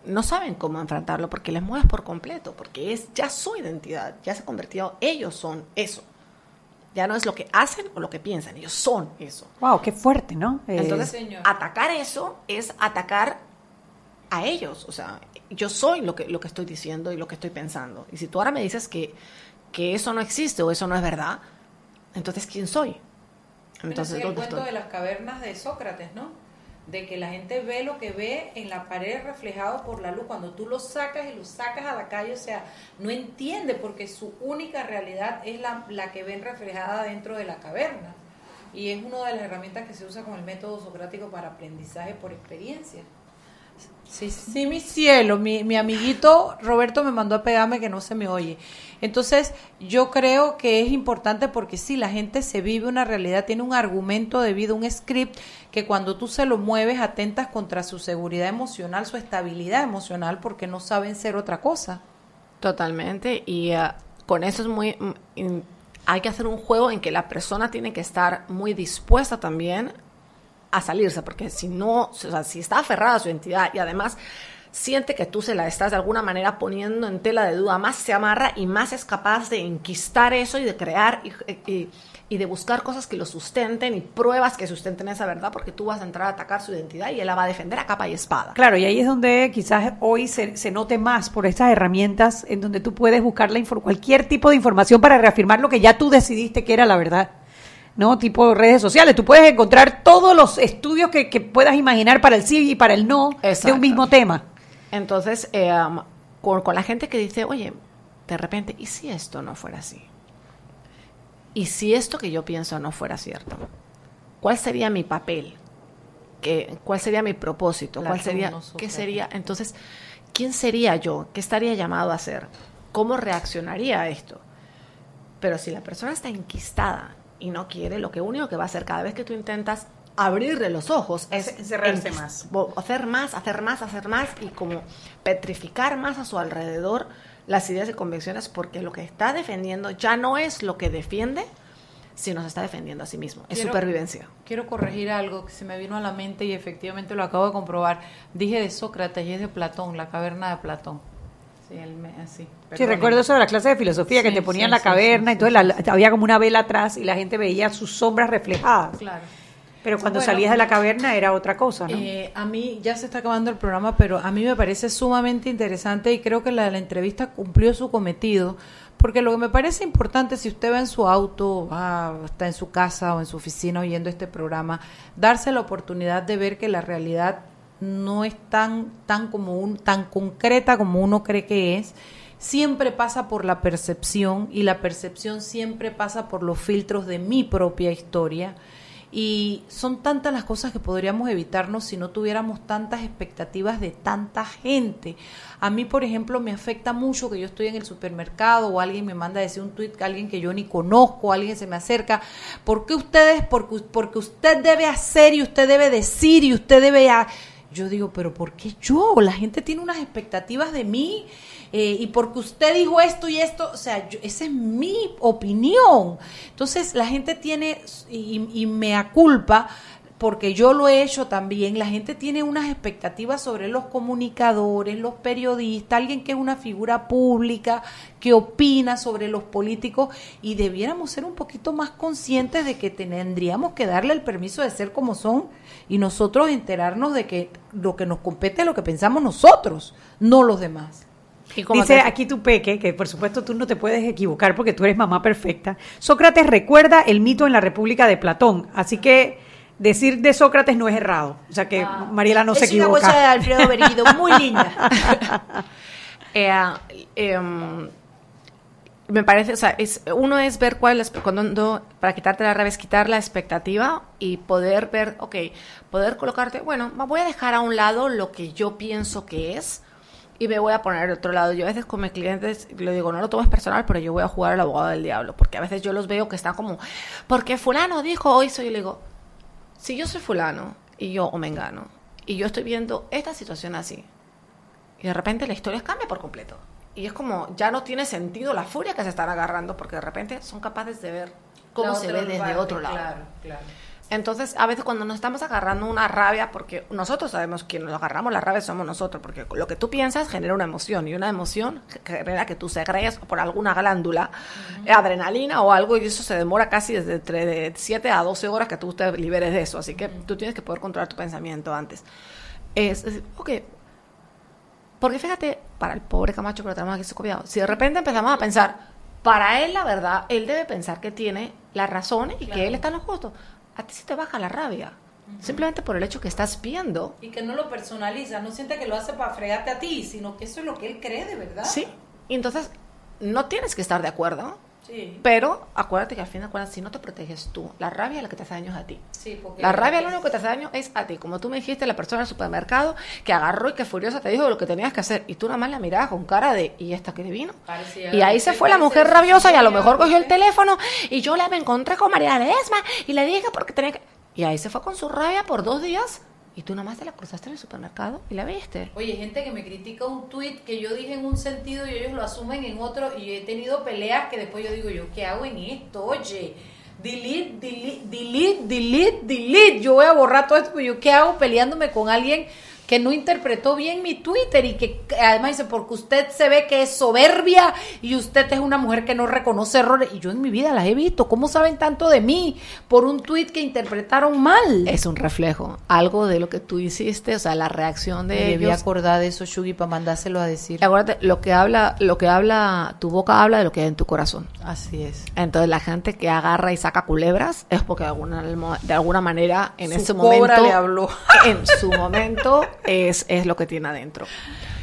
[SPEAKER 6] no saben cómo enfrentarlo porque les mueves por completo, porque es ya su identidad, ya se ha convertido, ellos son eso. Ya no es lo que hacen o lo que piensan, ellos son eso.
[SPEAKER 2] Wow, qué fuerte, ¿no? Eh,
[SPEAKER 6] Entonces, atacar eso es atacar a ellos. O sea, yo soy lo que, lo que estoy diciendo y lo que estoy pensando. Y si tú ahora me dices que, que eso no existe o eso no es verdad, entonces ¿quién soy? Entonces,
[SPEAKER 1] el
[SPEAKER 6] ¿dónde
[SPEAKER 1] cuento
[SPEAKER 6] estoy?
[SPEAKER 1] de las cavernas de Sócrates, ¿no? De que la gente ve lo que ve en la pared reflejado por la luz. Cuando tú lo sacas y lo sacas a la calle, o sea, no entiende porque su única realidad es la, la que ven reflejada dentro de la caverna. Y es una de las herramientas que se usa con el método socrático para aprendizaje por experiencia. Sí, sí, mi cielo, mi, mi amiguito Roberto me mandó a pegarme que no se me oye. Entonces, yo creo que es importante porque sí, la gente se vive una realidad, tiene un argumento de vida, un script, que cuando tú se lo mueves, atentas contra su seguridad emocional, su estabilidad emocional, porque no saben ser otra cosa.
[SPEAKER 6] Totalmente. Y eh, con eso es muy... mm, hay que hacer un juego en que la persona tiene que estar muy dispuesta también a salirse, porque si no, o sea, si está aferrada a su identidad y además siente que tú se la estás de alguna manera poniendo en tela de duda, más se amarra y más es capaz de enquistar eso y de crear y, y- y de buscar cosas que lo sustenten y pruebas que sustenten esa verdad, porque tú vas a entrar a atacar su identidad y él la va a defender a capa y espada.
[SPEAKER 2] Claro, y ahí es donde quizás hoy se, se note más por estas herramientas en donde tú puedes buscar la cualquier tipo de información para reafirmar lo que ya tú decidiste que era la verdad. ¿No? Tipo redes sociales. Tú puedes encontrar todos los estudios que, que puedas imaginar para el sí y para el no de un mismo tema.
[SPEAKER 6] Entonces, eh, um, con, con la gente que dice, oye, de repente, ¿y si esto no fuera así? ¿Y si esto que yo pienso no fuera cierto? ¿Cuál sería mi papel? ¿Qué, ¿Cuál sería mi propósito? ¿Cuál sería, ¿Qué sería? Entonces, ¿quién sería yo? ¿Qué estaría llamado a hacer? ¿Cómo reaccionaría a esto? Pero si la persona está enquistada y no quiere, lo que único que va a hacer cada vez que tú intentas abrirle los ojos es
[SPEAKER 2] Encerrarse
[SPEAKER 6] enquis-
[SPEAKER 2] más.
[SPEAKER 6] hacer más, hacer más, hacer más y como petrificar más a su alrededor las ideas y convicciones porque lo que está defendiendo ya no es lo que defiende, sino se está defendiendo a sí mismo. Es
[SPEAKER 1] Quiero-
[SPEAKER 6] supervivencia.
[SPEAKER 1] Quiero corregir algo que se me vino a la mente y efectivamente lo acabo de comprobar. Dije de Sócrates y es de Platón, la caverna de Platón. Sí, me- así.
[SPEAKER 2] Sí, recuerdo eso de la clase de filosofía que te ponían
[SPEAKER 1] sí,
[SPEAKER 2] la caverna
[SPEAKER 1] sí,
[SPEAKER 2] y todo, la- la- había como una vela atrás y la gente veía sus sombras reflejadas.
[SPEAKER 1] Claro.
[SPEAKER 2] Pero cuando
[SPEAKER 1] Bueno,
[SPEAKER 2] salías de la caverna era otra cosa, ¿no?
[SPEAKER 1] Eh, a mí ya se está acabando el programa, pero a mí me parece sumamente interesante y creo que la, la entrevista cumplió su cometido, porque lo que me parece importante, si usted va en su auto, va, está en su casa o en su oficina oyendo este programa, darse la oportunidad de ver que la realidad no es tan, tan, como un, tan concreta como uno cree que es. Siempre pasa por la percepción y la percepción siempre pasa por los filtros de mi propia historia. Y son tantas las cosas que podríamos evitarnos si no tuviéramos tantas expectativas de tanta gente. A mí, por ejemplo, me afecta mucho que yo estoy en el supermercado o alguien me manda a decir un tweet alguien que yo ni conozco, alguien se me acerca. ¿Por qué ustedes? Porque, porque usted debe hacer y usted debe decir y usted debe... a-". Yo digo, pero ¿por qué yo? La gente tiene unas expectativas de mí eh, y porque usted dijo esto y esto, o sea, yo- esa es mi opinión. Entonces la gente tiene, y, y me aculpa, porque yo lo he hecho también, la gente tiene unas expectativas sobre los comunicadores, los periodistas, alguien que es una figura pública, que opina sobre los políticos y debiéramos ser un poquito más conscientes de que tendríamos que darle el permiso de ser como son y nosotros enterarnos de que lo que nos compete es lo que pensamos nosotros, no los demás.
[SPEAKER 2] Dice aquí tu peque, que por supuesto tú no te puedes equivocar porque tú eres mamá perfecta. Sócrates recuerda el mito en la República de Platón, así que decir de Sócrates no es errado. O sea que Mariela no se
[SPEAKER 1] Ah. es una
[SPEAKER 2] equivoca.
[SPEAKER 1] cosa de Alfredo Berguido, muy linda.
[SPEAKER 6] Eh, em, me parece, o sea, es, uno es ver cuál es, cuando, para quitarte la rabia es quitar la expectativa y poder ver, ok, poder colocarte, bueno, voy a dejar a un lado lo que yo pienso que es y me voy a poner de otro lado. Yo a veces con mis clientes le digo, no lo tomes personal, pero yo voy a jugar al abogado del diablo, porque a veces yo los veo que están como, porque fulano dijo hoy soy, y le digo, si yo soy fulano y yo o mengano y yo estoy viendo esta situación así y de repente la historia cambia por completo y es como ya no tiene sentido la furia que se están agarrando porque de repente son capaces de ver cómo
[SPEAKER 1] La
[SPEAKER 6] se ve desde
[SPEAKER 1] parte,
[SPEAKER 6] otro lado
[SPEAKER 1] Claro, claro.
[SPEAKER 6] Entonces a veces cuando nos estamos agarrando una rabia porque nosotros sabemos que nos agarramos la rabia somos nosotros porque lo que tú piensas genera una emoción y una emoción genera que tú segregues por alguna glándula adrenalina o algo y eso se demora casi desde entre de 7 a 12 horas que tú te liberes de eso. Así que tú tienes que poder controlar tu pensamiento antes. Es, es ok. Porque fíjate, para el pobre Camacho que lo tenemos aquí copiado, si de repente empezamos a pensar, para él la verdad, él debe pensar que tiene las razones y que él está en lo justo, a ti se te baja la rabia. Simplemente por el hecho que estás viendo.
[SPEAKER 1] Y que no lo personaliza, no siente que lo hace para fregarte a ti, sino que eso es lo que él cree de verdad.
[SPEAKER 6] Sí. Y entonces, no tienes que estar de acuerdo.
[SPEAKER 1] Sí.
[SPEAKER 6] Pero acuérdate que al fin de cuentas, si no te proteges tú, la rabia es la que te hace daño es a ti.
[SPEAKER 1] Sí, porque
[SPEAKER 6] La rabia lo único que te hace daño es a ti. Como tú me dijiste, la persona del supermercado que agarró y que furiosa te dijo lo que tenías que hacer. Y tú nada más la mirabas con cara de, ¿y esta que vino?
[SPEAKER 1] Parecía-
[SPEAKER 6] Y ahí se fue la mujer rabiosa y a lo mejor cogió el teléfono y yo la me encontré con María Ledesma y le dije porque tenía que... Y ahí se fue con su rabia por dos días y tú nada más te la cruzaste en el supermercado y la viste.
[SPEAKER 1] Oye, gente que me critica un tweet que yo dije en un sentido y ellos lo asumen en otro y he tenido peleas que después yo digo, ¿yo qué hago en esto? Oye, delete, delete, delete, delete, delete. Yo voy a borrar todo esto, pero yo qué hago peleándome con alguien que no interpretó bien mi Twitter y que además dice, porque usted se ve que es soberbia y usted es una mujer que no reconoce errores. Y yo en mi vida las he visto. ¿Cómo saben tanto de mí? Por un tweet que interpretaron mal.
[SPEAKER 6] Es un reflejo, algo de lo que tú hiciste, o sea, la reacción de
[SPEAKER 1] Me debí
[SPEAKER 6] ellos.
[SPEAKER 1] acordar de eso, Shugi, para mandárselo a decir.
[SPEAKER 6] Acuérdate, lo que habla, lo que habla, tu boca habla de lo que hay en tu corazón.
[SPEAKER 1] Así es.
[SPEAKER 6] Entonces la gente que agarra y saca culebras es porque de alguna, de alguna manera en
[SPEAKER 1] Su
[SPEAKER 6] ese momento
[SPEAKER 1] le habló.
[SPEAKER 6] en su momento es, es lo que tiene adentro.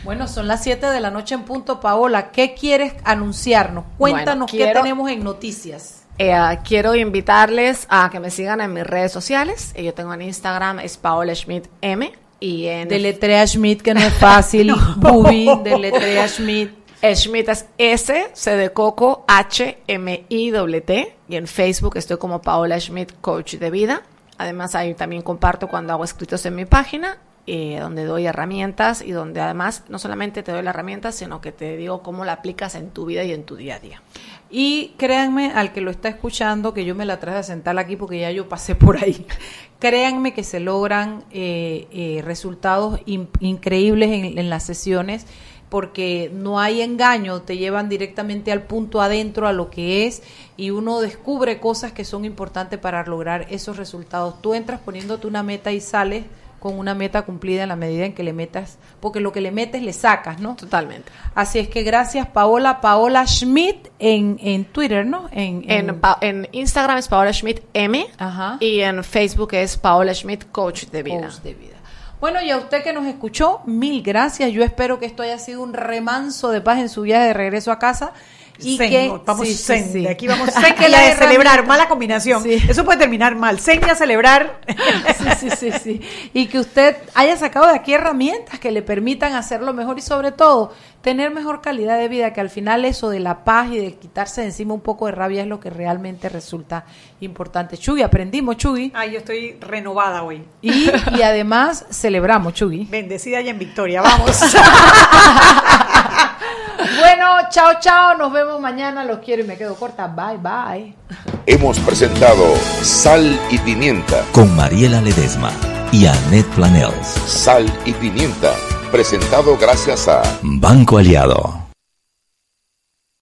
[SPEAKER 1] Bueno, son las 7 de la noche en punto, Paola. ¿Qué quieres anunciarnos? Cuéntanos
[SPEAKER 6] Bueno,
[SPEAKER 1] qué tenemos en noticias.
[SPEAKER 6] Eh, quiero invitarles a que me sigan en mis redes sociales. Eh, Yo tengo en Instagram, es Paola Schmidt M. Y en
[SPEAKER 1] Deletrea Schmidt, que no es fácil. Bubi, deletrea Schmidt.
[SPEAKER 6] Schmidt es S, C de Coco, H, M, I, W, T. Y en Facebook estoy como Paola Schmidt, coach de vida. Además, ahí también comparto cuando hago escritos en mi página, eh, donde doy herramientas y donde además no solamente te doy la herramienta, sino que te digo cómo la aplicas en tu vida y en tu día a día.
[SPEAKER 1] Y créanme, al que lo está escuchando, que yo me la traje a sentar aquí porque ya yo pasé por ahí. Créanme que se logran eh, eh, resultados in- increíbles en, en las sesiones porque no hay engaño, te llevan directamente al punto adentro, a lo que es, y uno descubre cosas que son importantes para lograr esos resultados. Tú entras poniéndote una meta y sales con una meta cumplida en la medida en que le metas, porque lo que le metes le sacas, ¿no?
[SPEAKER 6] Totalmente.
[SPEAKER 1] Así es que gracias Paola, Paola Schmidt en, en Twitter, ¿no? En,
[SPEAKER 6] En, Pa- en Instagram es Paola Schmidt M.
[SPEAKER 1] Ajá.
[SPEAKER 6] Y en Facebook es Paola Schmidt, coach de vida.
[SPEAKER 1] Coach de vida. Bueno, y a usted que nos escuchó, mil gracias. Yo espero que esto haya sido un remanso de paz en su viaje de regreso a casa. Y
[SPEAKER 2] Zen,
[SPEAKER 1] que
[SPEAKER 2] vamos
[SPEAKER 1] sí,
[SPEAKER 2] zen,
[SPEAKER 1] sí.
[SPEAKER 2] de aquí vamos
[SPEAKER 1] Que
[SPEAKER 2] zen y
[SPEAKER 1] las
[SPEAKER 2] a celebrar, mala combinación. Eso puede terminar mal, zen y a celebrar.
[SPEAKER 1] Sí, sí, sí, sí. Y que usted haya sacado de aquí herramientas que le permitan hacerlo mejor y sobre todo tener mejor calidad de vida, que al final eso de la paz y de quitarse de encima un poco de rabia es lo que realmente resulta importante. Chugui, aprendimos, Chugui.
[SPEAKER 2] Ay, yo estoy renovada hoy.
[SPEAKER 1] Y, y además celebramos, Chugui.
[SPEAKER 2] Bendecida y en victoria, vamos.
[SPEAKER 1] Bueno, chao, chao. Nos vemos mañana. Los quiero y me quedo corta. Bye, bye.
[SPEAKER 5] Hemos presentado Sal y Pimienta.
[SPEAKER 4] Con Mariela Ledesma y Annette Planels.
[SPEAKER 5] Sal y Pimienta. Presentado gracias a
[SPEAKER 4] Banco Aliado.